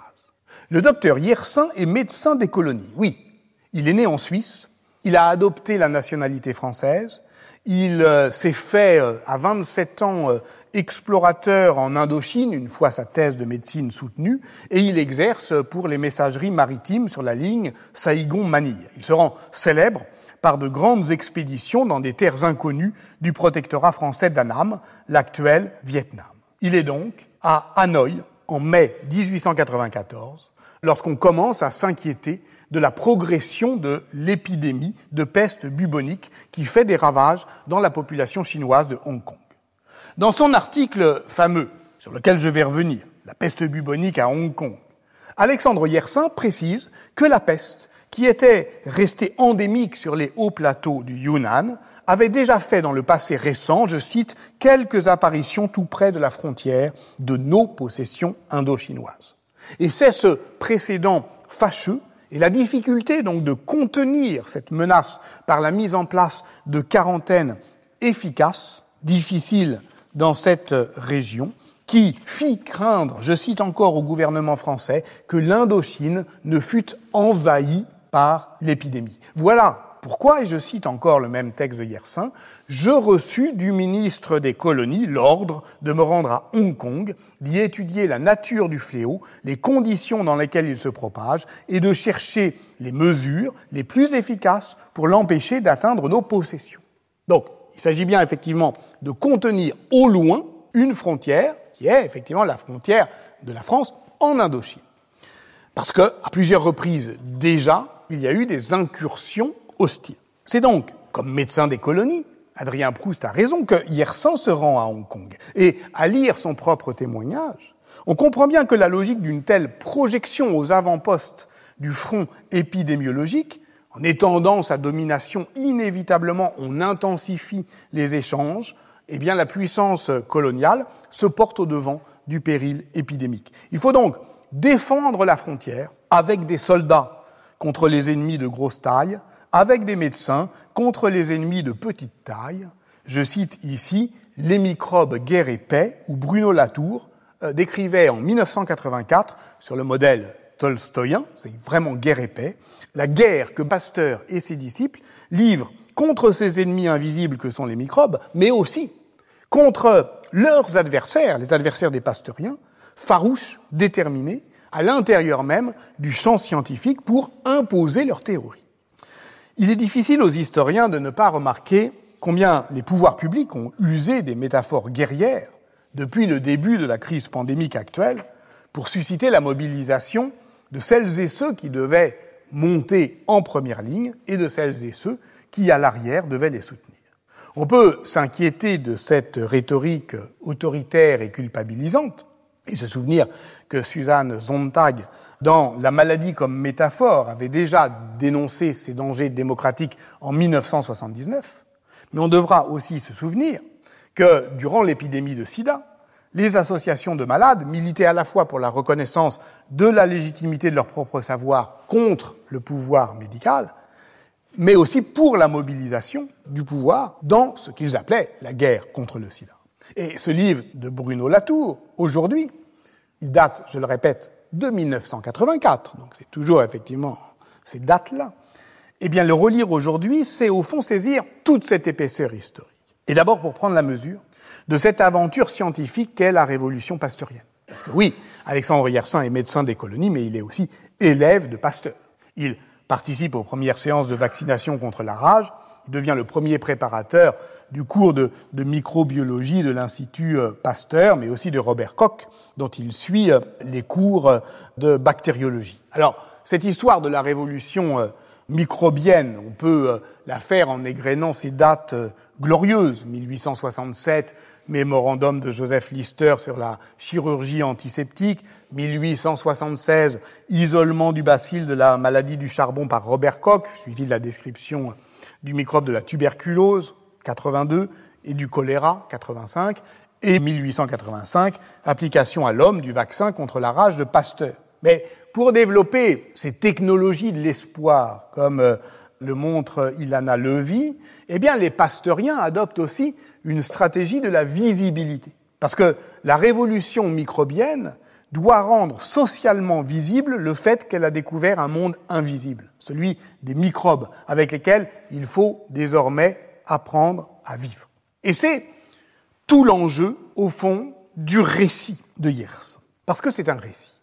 Le docteur Yersin est médecin des colonies. Oui, il est né en Suisse, il a adopté la nationalité française, il euh, s'est fait euh, à 27 ans euh, explorateur en Indochine, une fois sa thèse de médecine soutenue, et il exerce pour les messageries maritimes sur la ligne Saïgon-Manille. Il se rend célèbre par de grandes expéditions dans des terres inconnues du protectorat français d'Annam, l'actuel Vietnam. Il est donc à Hanoï en mai 1894 lorsqu'on commence à s'inquiéter de la progression de l'épidémie de peste bubonique qui fait des ravages dans la population chinoise de Hong Kong. Dans son article fameux, sur lequel je vais revenir, La peste bubonique à Hong Kong, Alexandre Yersin précise que la peste, qui était restée endémique sur les hauts plateaux du Yunnan, avait déjà fait dans le passé récent, je cite, quelques apparitions tout près de la frontière de nos possessions indo-chinoises. Et c'est ce précédent fâcheux et la difficulté donc de contenir cette menace par la mise en place de quarantaines efficaces, difficiles dans cette région, qui fit craindre, je cite encore au gouvernement français, que l'Indochine ne fût envahie par l'épidémie. Voilà pourquoi, et je cite encore le même texte de Yersin, je reçus du ministre des colonies l'ordre de me rendre à Hong Kong, d'y étudier la nature du fléau, les conditions dans lesquelles il se propage, et de chercher les mesures les plus efficaces pour l'empêcher d'atteindre nos possessions. Donc, il s'agit bien effectivement de contenir au loin une frontière qui est effectivement la frontière de la France en Indochine. Parce que, à plusieurs reprises déjà, il y a eu des incursions hostiles. C'est donc, comme médecin des colonies, Adrien Proust a raison que Yersin se rend à Hong Kong. Et à lire son propre témoignage, on comprend bien que la logique d'une telle projection aux avant-postes du front épidémiologique, en étendant sa domination inévitablement, on intensifie les échanges, eh bien la puissance coloniale se porte au devant du péril épidémique. Il faut donc défendre la frontière avec des soldats contre les ennemis de grosse taille, avec des médecins contre les ennemis de petite taille. Je cite ici Les microbes guerre et paix, où Bruno Latour euh, décrivait en 1984, sur le modèle tolstoïen, c'est vraiment guerre et paix, la guerre que Pasteur et ses disciples livrent contre ces ennemis invisibles que sont les microbes, mais aussi contre leurs adversaires, les adversaires des pasteuriens, farouches, déterminés, à l'intérieur même du champ scientifique pour imposer leur théorie. Il est difficile aux historiens de ne pas remarquer combien les pouvoirs publics ont usé des métaphores guerrières depuis le début de la crise pandémique actuelle pour susciter la mobilisation de celles et ceux qui devaient monter en première ligne et de celles et ceux qui, à l'arrière, devaient les soutenir. On peut s'inquiéter de cette rhétorique autoritaire et culpabilisante, Il se souvenir que Suzanne Sontag, dans La maladie comme métaphore, avait déjà dénoncé ces dangers démocratiques en 1979. Mais on devra aussi se souvenir que durant l'épidémie de sida, les associations de malades militaient à la fois pour la reconnaissance de la légitimité de leur propre savoir contre le pouvoir médical, mais aussi pour la mobilisation du pouvoir dans ce qu'ils appelaient la guerre contre le sida. Et ce livre de Bruno Latour, aujourd'hui, il date, je le répète, de 1984, donc c'est toujours effectivement ces dates-là. Eh bien, le relire aujourd'hui, c'est au fond saisir toute cette épaisseur historique. Et d'abord pour prendre la mesure de cette aventure scientifique qu'est la révolution pasteurienne. Parce que oui, Alexandre Yersin est médecin des colonies, mais il est aussi élève de Pasteur. Il participe aux premières séances de vaccination contre la rage, il devient le premier préparateur du cours de, microbiologie de l'Institut euh, Pasteur, mais aussi de Robert Koch, dont il suit euh, les cours euh, de bactériologie. Alors, cette histoire de la révolution microbienne, on peut la faire en égrénant ces dates glorieuses, 1867, mémorandum de Joseph Lister sur la chirurgie antiseptique, 1876, isolement du bacille de la maladie du charbon par Robert Koch, suivi de la description du microbe de la tuberculose, 82, et du choléra, 85, et 1885, application à l'homme du vaccin contre la rage de Pasteur. Mais pour développer ces technologies de l'espoir, comme euh, le montre Ilana Levy, eh bien, les pasteuriens adoptent aussi une stratégie de la visibilité. Parce que la révolution microbienne doit rendre socialement visible le fait qu'elle a découvert un monde invisible, celui des microbes, avec lesquels il faut désormais apprendre à vivre. Et c'est tout l'enjeu, au fond, du récit de Yersin. Parce que c'est un récit.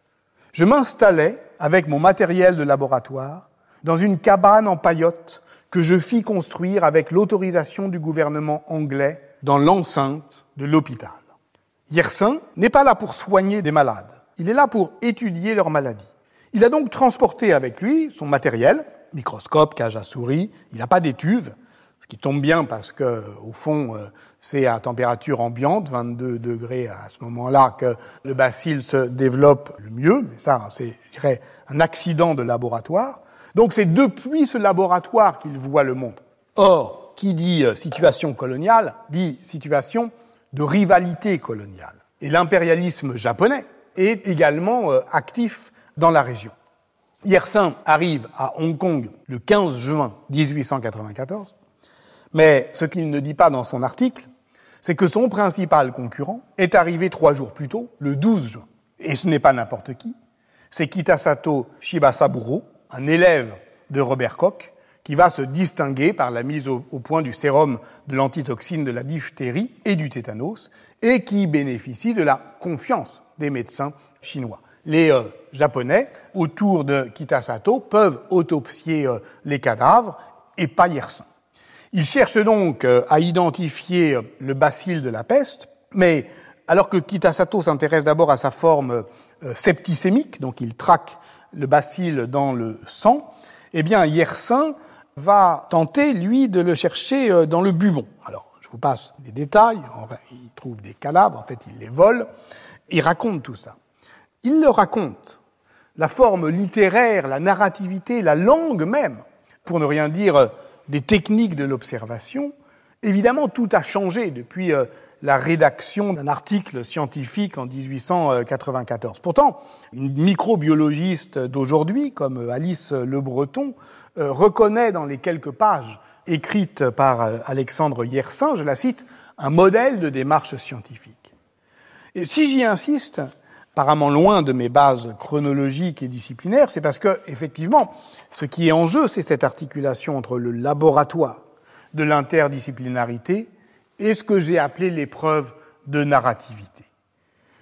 Je m'installais avec mon matériel de laboratoire dans une cabane en paillotte que je fis construire avec l'autorisation du gouvernement anglais dans l'enceinte de l'hôpital. Yersin n'est pas là pour soigner des malades, il est là pour étudier leur maladie. Il a donc transporté avec lui son matériel, microscope, cage à souris, il n'a pas d'étuve, ce qui tombe bien parce que, au fond, euh, c'est à température ambiante, 22 degrés à ce moment-là, que le bacille se développe le mieux. Mais ça, c'est, je dirais, un accident de laboratoire. Donc c'est depuis ce laboratoire qu'il voit le monde. Or, qui dit euh, situation coloniale, dit situation de rivalité coloniale. Et l'impérialisme japonais est également euh, actif dans la région. Yersin arrive à Hong Kong le 15 juin 1894, mais ce qu'il ne dit pas dans son article, c'est que son principal concurrent est arrivé trois jours plus tôt, le 12 juin. Et ce n'est pas n'importe qui, c'est Kitasato Shibasaburo, un élève de Robert Koch, qui va se distinguer par la mise au, point du sérum de l'antitoxine de la diphtérie et du tétanos, et qui bénéficie de la confiance des médecins chinois. Les euh, Japonais, autour de Kitasato, peuvent autopsier euh, les cadavres et pas Yersin. Ils cherchent donc euh, à identifier le bacille de la peste, mais alors que Kitasato s'intéresse d'abord à sa forme septicémique, donc il traque le bacille dans le sang, eh bien Yersin va tenter, lui, de le chercher euh, dans le bubon. Alors, je vous passe des détails. Il trouve des cadavres, en fait, il les vole. Il raconte tout ça. Il le raconte. La forme littéraire, la narrativité, la langue même, pour ne rien dire euh, des techniques de l'observation, évidemment, tout a changé depuis euh, la rédaction d'un article scientifique en 1894. Pourtant, une microbiologiste d'aujourd'hui, comme Alice Le Breton, euh, reconnaît dans les quelques pages écrites par euh, Alexandre Yersin, je la cite, un modèle de démarche scientifique. Et si j'y insiste, apparemment loin de mes bases chronologiques et disciplinaires, c'est parce que, effectivement, ce qui est en jeu, c'est cette articulation entre le laboratoire de l'interdisciplinarité et ce que j'ai appelé l'épreuve de narrativité.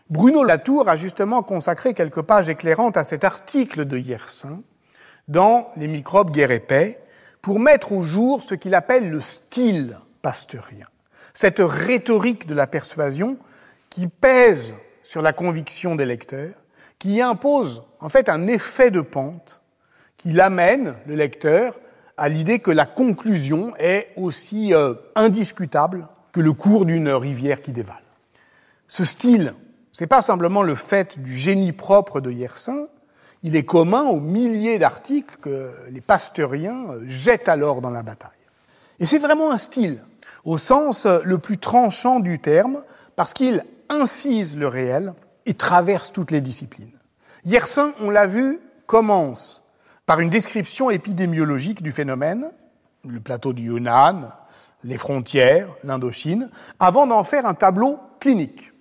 Bruno Latour a justement consacré quelques pages éclairantes à cet article de Yersin, dans Les microbes guerre et paix pour mettre au jour ce qu'il appelle le style pasteurien, cette rhétorique de la persuasion qui pèse sur la conviction des lecteurs, qui impose en fait un effet de pente qui l'amène, le lecteur, à l'idée que la conclusion est aussi euh, indiscutable que le cours d'une rivière qui dévale. Ce style n'est pas simplement le fait du génie propre de Yersin, il est commun aux milliers d'articles que les pasteuriens jettent alors dans la bataille. Et c'est vraiment un style, au sens le plus tranchant du terme, parce qu'il incise le réel et traverse toutes les disciplines. Yersin, on l'a vu, commence par une description épidémiologique du phénomène, le plateau du Yunnan, les frontières, l'Indochine, avant d'en faire un tableau clinique.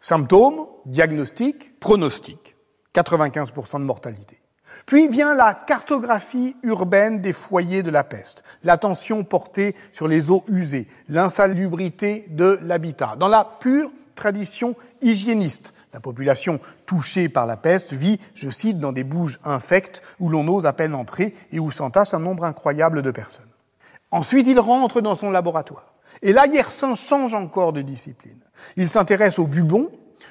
Symptômes, diagnostic, pronostic. 95% de mortalité. Puis vient la cartographie urbaine des foyers de la peste, l'attention portée sur les eaux usées, l'insalubrité de l'habitat, dans la pure tradition hygiéniste. La population touchée par la peste vit, je cite, dans des bouges infectes où l'on ose à peine entrer et où s'entasse un nombre incroyable de personnes. Ensuite, il rentre dans son laboratoire. Et là, Yersin change encore de discipline. Il s'intéresse au bubon,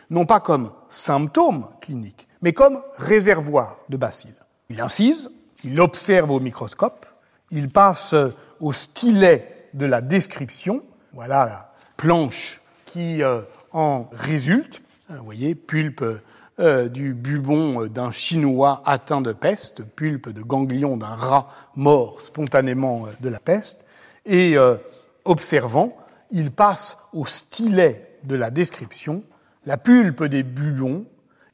non pas comme symptôme clinique, mais comme réservoir de bacilles. Il incise, il observe au microscope, il passe au stylet de la description, voilà la planche qui euh, en résulte, vous voyez, pulpe euh, du bubon d'un Chinois atteint de peste, pulpe de ganglion d'un rat mort spontanément euh, de la peste, et observant, il passe au stylet de la description, la pulpe des bubons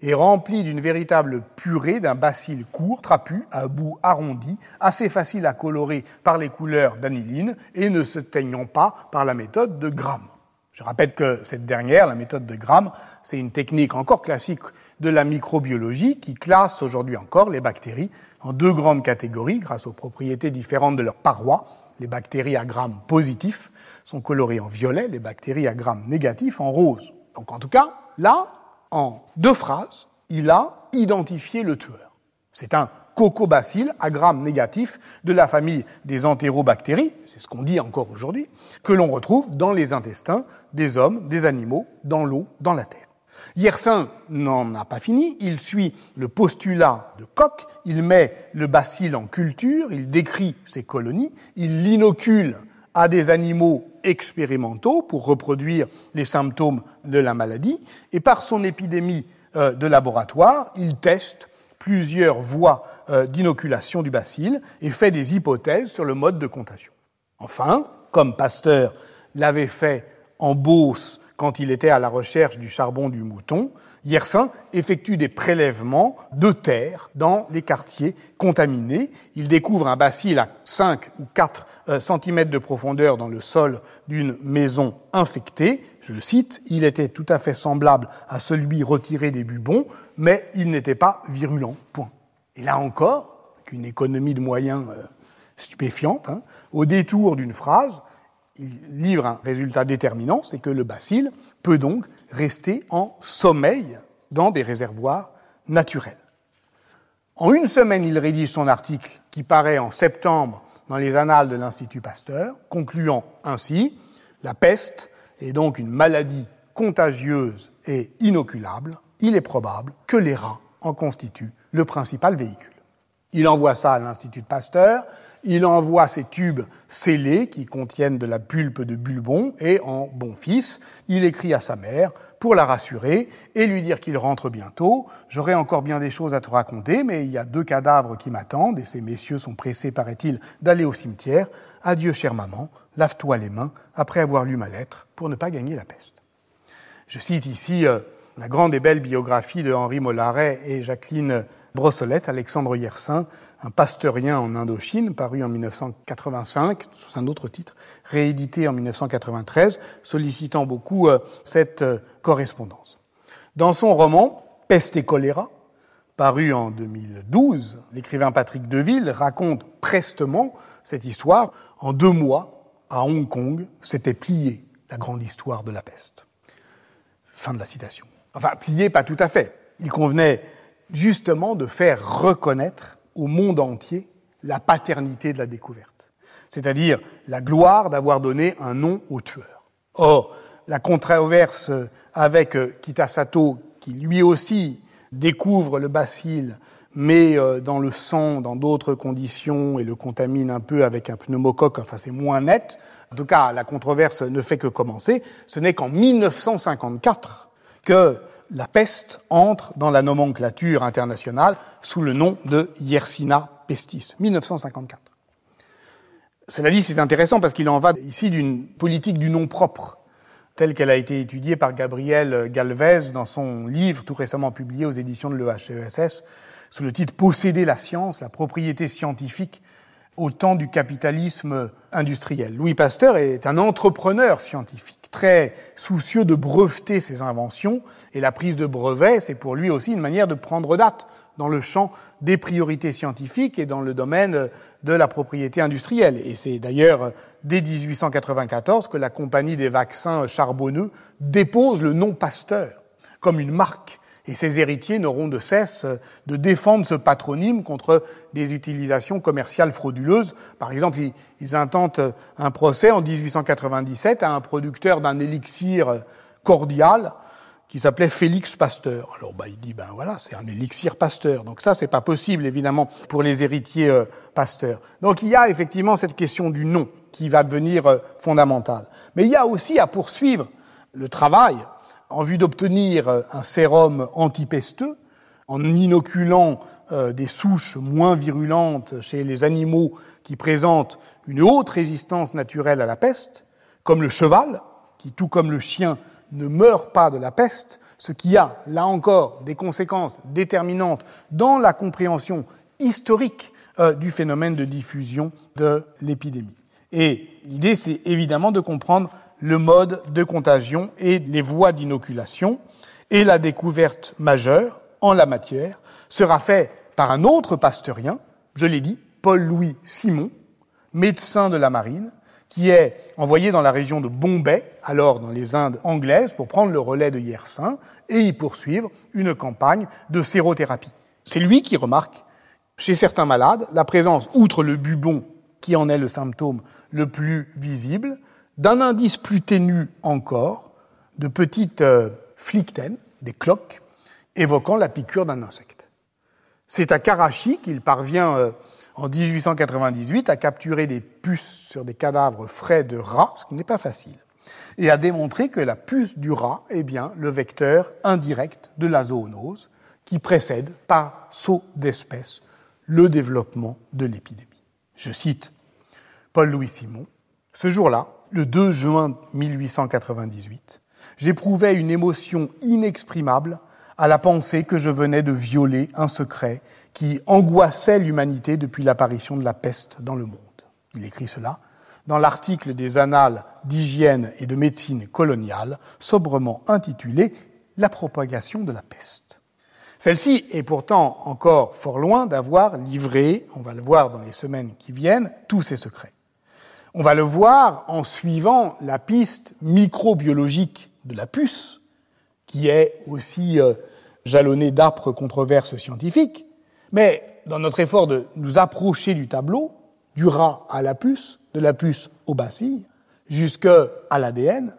est remplie d'une véritable purée d'un bacille court, trapu, à bout arrondi, assez facile à colorer par les couleurs d'aniline et ne se teignant pas par la méthode de Gram. Je rappelle que cette dernière, la méthode de Gram, c'est une technique encore classique de la microbiologie qui classe aujourd'hui encore les bactéries en deux grandes catégories grâce aux propriétés différentes de leurs parois. Les bactéries à Gram positifs sont colorées en violet, les bactéries à Gram négatifs en rose. Donc en tout cas, là, en deux phrases, il a identifié le tueur. C'est un cocobacille à gramme négatif de la famille des entérobactéries, c'est ce qu'on dit encore aujourd'hui, que l'on retrouve dans les intestins des hommes, des animaux, dans l'eau, dans la terre. Yersin n'en a pas fini, il suit le postulat de Koch, il met le bacille en culture, il décrit ses colonies, il l'inocule à des animaux expérimentaux pour reproduire les symptômes de la maladie, et par son épidémie euh, de laboratoire, il teste plusieurs voies euh, d'inoculation du bacille et fait des hypothèses sur le mode de contagion. Enfin, comme Pasteur l'avait fait en Beauce quand il était à la recherche du charbon du mouton, Yersin effectue des prélèvements de terre dans les quartiers contaminés. Il découvre un bacille à 5 ou 4 euh, cm de profondeur dans le sol d'une maison infectée. Je le cite, il était tout à fait semblable à celui retiré des bubons, mais il n'était pas virulent. Point. Et là encore, avec une économie de moyens euh, stupéfiante, hein, au détour d'une phrase, il livre un résultat déterminant, c'est que le bacille peut donc rester en sommeil dans des réservoirs naturels. En une semaine, il rédige son article qui paraît en septembre dans les annales de l'Institut Pasteur, concluant ainsi La peste est donc une maladie contagieuse et inoculable. Il est probable que les rats en constituent le principal véhicule. Il envoie ça à l'Institut Pasteur, il envoie ces tubes scellés qui contiennent de la pulpe de bulbon et en bon fils, il écrit à sa mère pour la rassurer et lui dire qu'il rentre bientôt. J'aurai encore bien des choses à te raconter, mais il y a deux cadavres qui m'attendent et ces messieurs sont pressés, paraît-il, d'aller au cimetière. Adieu, chère maman, lave-toi les mains après avoir lu ma lettre pour ne pas gagner la peste. Je cite ici euh, la grande et belle biographie de Henri Mollaret et Jacqueline Brossolette, Alexandre Yersin, un pasteurien en Indochine, paru en 1985 sous un autre titre, réédité en 1993, sollicitant beaucoup euh, cette euh, correspondance. Dans son roman Peste et choléra, paru en 2012, l'écrivain Patrick Deville raconte prestement cette histoire. En deux mois, à Hong Kong, s'était pliée la grande histoire de la peste. Fin de la citation. Enfin, pliée pas tout à fait. Il convenait justement de faire reconnaître au monde entier la paternité de la découverte, c'est-à-dire la gloire d'avoir donné un nom au tueur. Or, la controverse avec euh, Kitasato, qui lui aussi découvre le bacille, mais euh, dans le sang, dans d'autres conditions, et le contamine un peu avec un pneumocoque, enfin c'est moins net. En tout cas, la controverse ne fait que commencer. Ce n'est qu'en 1954 que la peste entre dans la nomenclature internationale sous le nom de Yersina pestis, 1954. Cela dit, c'est intéressant parce qu'il en va ici d'une politique du nom propre, telle qu'elle a été étudiée par Gabriel Galvez dans son livre tout récemment publié aux éditions de l'EHESS sous le titre Posséder la science, la propriété scientifique au temps du capitalisme industriel. Louis Pasteur est un entrepreneur scientifique, très soucieux de breveter ses inventions, et la prise de brevet, c'est pour lui aussi une manière de prendre date dans le champ des priorités scientifiques et dans le domaine de la propriété industrielle. Et c'est d'ailleurs dès 1894 que la compagnie des vaccins charbonneux dépose le nom Pasteur comme une marque et ses héritiers n'auront de cesse de défendre ce patronyme contre des utilisations commerciales frauduleuses. Par exemple, ils intentent un procès en 1897 à un producteur d'un élixir cordial qui s'appelait Félix Pasteur. Alors bah, il dit ben voilà, c'est un élixir Pasteur. Donc ça c'est pas possible évidemment pour les héritiers euh, Pasteur. Donc il y a effectivement cette question du nom qui va devenir euh, fondamentale. Mais il y a aussi à poursuivre le travail en vue d'obtenir un sérum antipesteux, en inoculant euh, des souches moins virulentes chez les animaux qui présentent une haute résistance naturelle à la peste, comme le cheval, qui, tout comme le chien, ne meurt pas de la peste, ce qui a, là encore, des conséquences déterminantes dans la compréhension historique euh, du phénomène de diffusion de l'épidémie. Et l'idée, c'est évidemment de comprendre le mode de contagion et les voies d'inoculation. Et la découverte majeure en la matière sera faite par un autre pasteurien, je l'ai dit, Paul-Louis Simon, médecin de la marine, qui est envoyé dans la région de Bombay, alors dans les Indes anglaises, pour prendre le relais de Yersin et y poursuivre une campagne de sérothérapie. C'est lui qui remarque, chez certains malades, la présence, outre le bubon qui en est le symptôme le plus visible, d'un indice plus ténu encore, de petites euh, des cloques, évoquant la piqûre d'un insecte. C'est à Karachi qu'il parvient euh, en 1898 à capturer des puces sur des cadavres frais de rats, ce qui n'est pas facile, et à démontrer que la puce du rat est bien le vecteur indirect de la zoonose qui précède par saut d'espèce le développement de l'épidémie. Je cite Paul-Louis Simon. Ce jour-là, le 2 juin 1898, j'éprouvais une émotion inexprimable à la pensée que je venais de violer un secret qui angoissait l'humanité depuis l'apparition de la peste dans le monde. Il écrit cela dans l'article des Annales d'hygiène et de médecine coloniale, sobrement intitulé La propagation de la peste. Celle-ci est pourtant encore fort loin d'avoir livré, on va le voir dans les semaines qui viennent, tous ses secrets. On va le voir en suivant la piste microbiologique de la puce, qui est aussi euh, jalonnée d'âpres controverses scientifiques, mais dans notre effort de nous approcher du tableau, du rat à la puce, de la puce au bacille, jusqu'à l'ADN,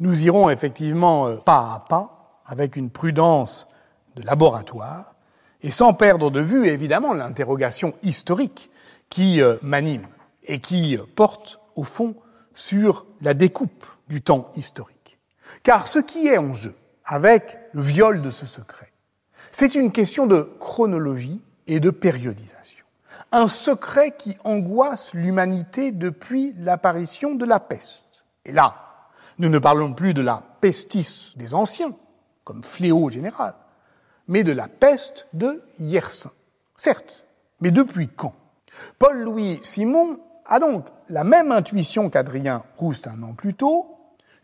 nous irons effectivement euh, pas à pas, avec une prudence de laboratoire, et sans perdre de vue évidemment l'interrogation historique qui euh, m'anime et qui porte au fond sur la découpe du temps historique. Car ce qui est en jeu avec le viol de ce secret, c'est une question de chronologie et de périodisation. Un secret qui angoisse l'humanité depuis l'apparition de la peste. Et là, nous ne parlons plus de la pestis des anciens, comme fléau général, mais de la peste de Yersin. Certes, mais depuis quand? Paul-Louis Simon a donc la même intuition qu'Adrien Proust un an plus tôt.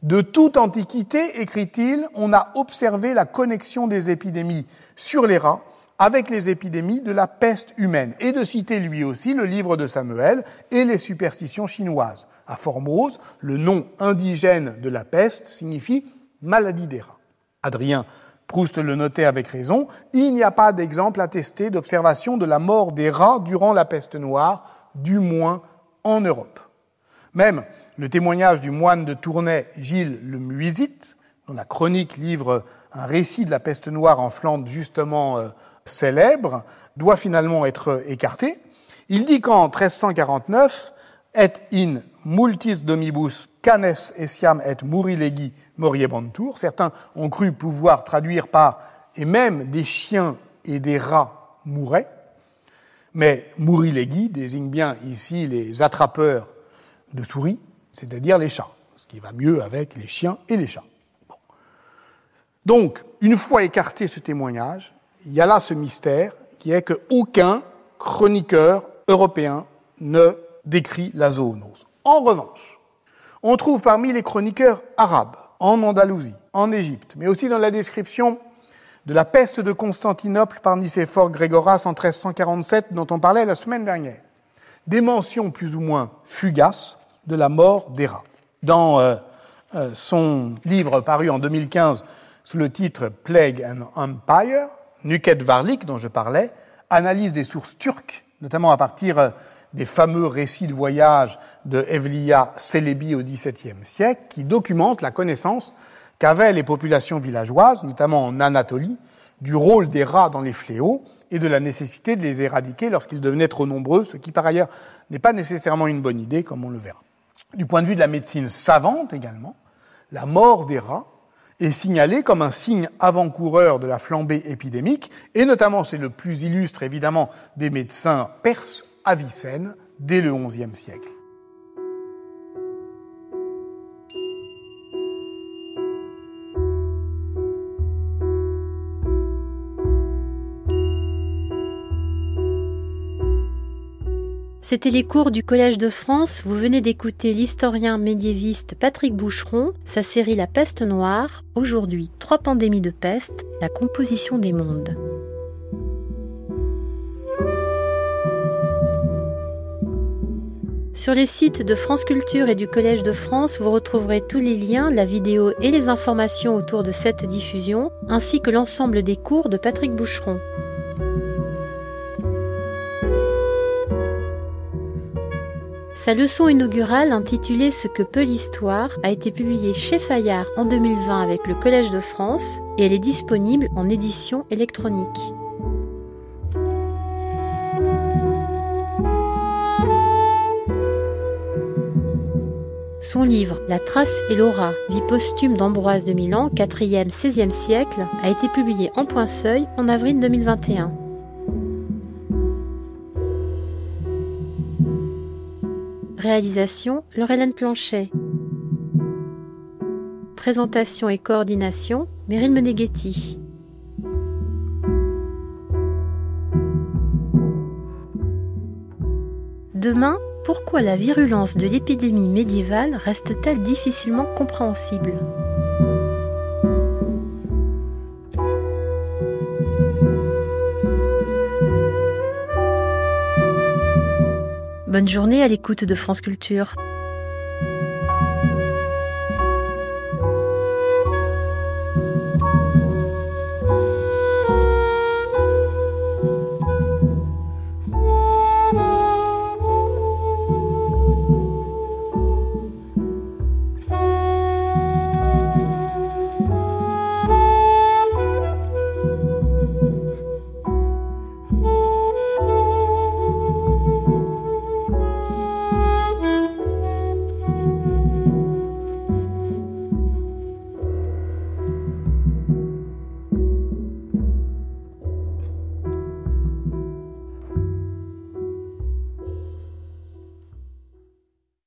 De toute antiquité, écrit-il, on a observé la connexion des épidémies sur les rats avec les épidémies de la peste humaine, et de citer lui aussi le livre de Samuel et les superstitions chinoises. À Formose, le nom indigène de la peste signifie maladie des rats. Adrien Proust le notait avec raison, il n'y a pas d'exemple attesté d'observation de la mort des rats durant la peste noire, du moins en Europe. Même le témoignage du moine de Tournai, Gilles le Muisite, dont la chronique livre un récit de la peste noire en Flandre justement euh, célèbre, doit finalement être écarté. Il dit qu'en 1349, et in multis domibus canes essiam et murilegi moriebantur. Certains ont cru pouvoir traduire par et même des chiens et des rats mouraient. Mais murilegi désigne bien ici les attrapeurs de souris, c'est-à-dire les chats, ce qui va mieux avec les chiens et les chats. Donc, une fois écarté ce témoignage, il y a là ce mystère qui est qu'aucun chroniqueur européen ne décrit la zoonose. En revanche, on trouve parmi les chroniqueurs arabes, en Andalousie, en Égypte, mais aussi dans la description de la peste de Constantinople par Nicéphore Grégoras en 1347 dont on parlait la semaine dernière, des mentions plus ou moins fugaces de la mort des rats. Dans euh, euh, son livre paru en 2015 sous le titre Plague and Empire, Nuket Varlik, dont je parlais, analyse des sources turques, notamment à partir euh, des fameux récits de voyage de Evliya Celebi au XVIIe siècle, qui documentent la connaissance qu'avaient les populations villageoises, notamment en Anatolie, du rôle des rats dans les fléaux et de la nécessité de les éradiquer lorsqu'ils devenaient trop nombreux, ce qui par ailleurs n'est pas nécessairement une bonne idée, comme on le verra. Du point de vue de la médecine savante également, la mort des rats est signalée comme un signe avant-coureur de la flambée épidémique, et notamment c'est le plus illustre évidemment des médecins perses Avicenne dès le XIe siècle. C'était les cours du Collège de France. Vous venez d'écouter l'historien médiéviste Patrick Boucheron, sa série La peste noire. Aujourd'hui, trois pandémies de peste, la composition des mondes. Sur les sites de France Culture et du Collège de France, vous retrouverez tous les liens, la vidéo et les informations autour de cette diffusion, ainsi que l'ensemble des cours de Patrick Boucheron. Sa leçon inaugurale intitulée Ce que peut l'histoire a été publiée chez Fayard en 2020 avec le Collège de France et elle est disponible en édition électronique. Son livre La trace et l'aura, vie posthume d'Ambroise de Milan, 4e, 16e siècle, a été publié en point seuil en avril 2021. Réalisation Laurelène Planchet. Présentation et coordination Meryl Meneghetti. Demain, pourquoi la virulence de l'épidémie médiévale reste-t-elle difficilement compréhensible? Bonne journée à l'écoute de France Culture.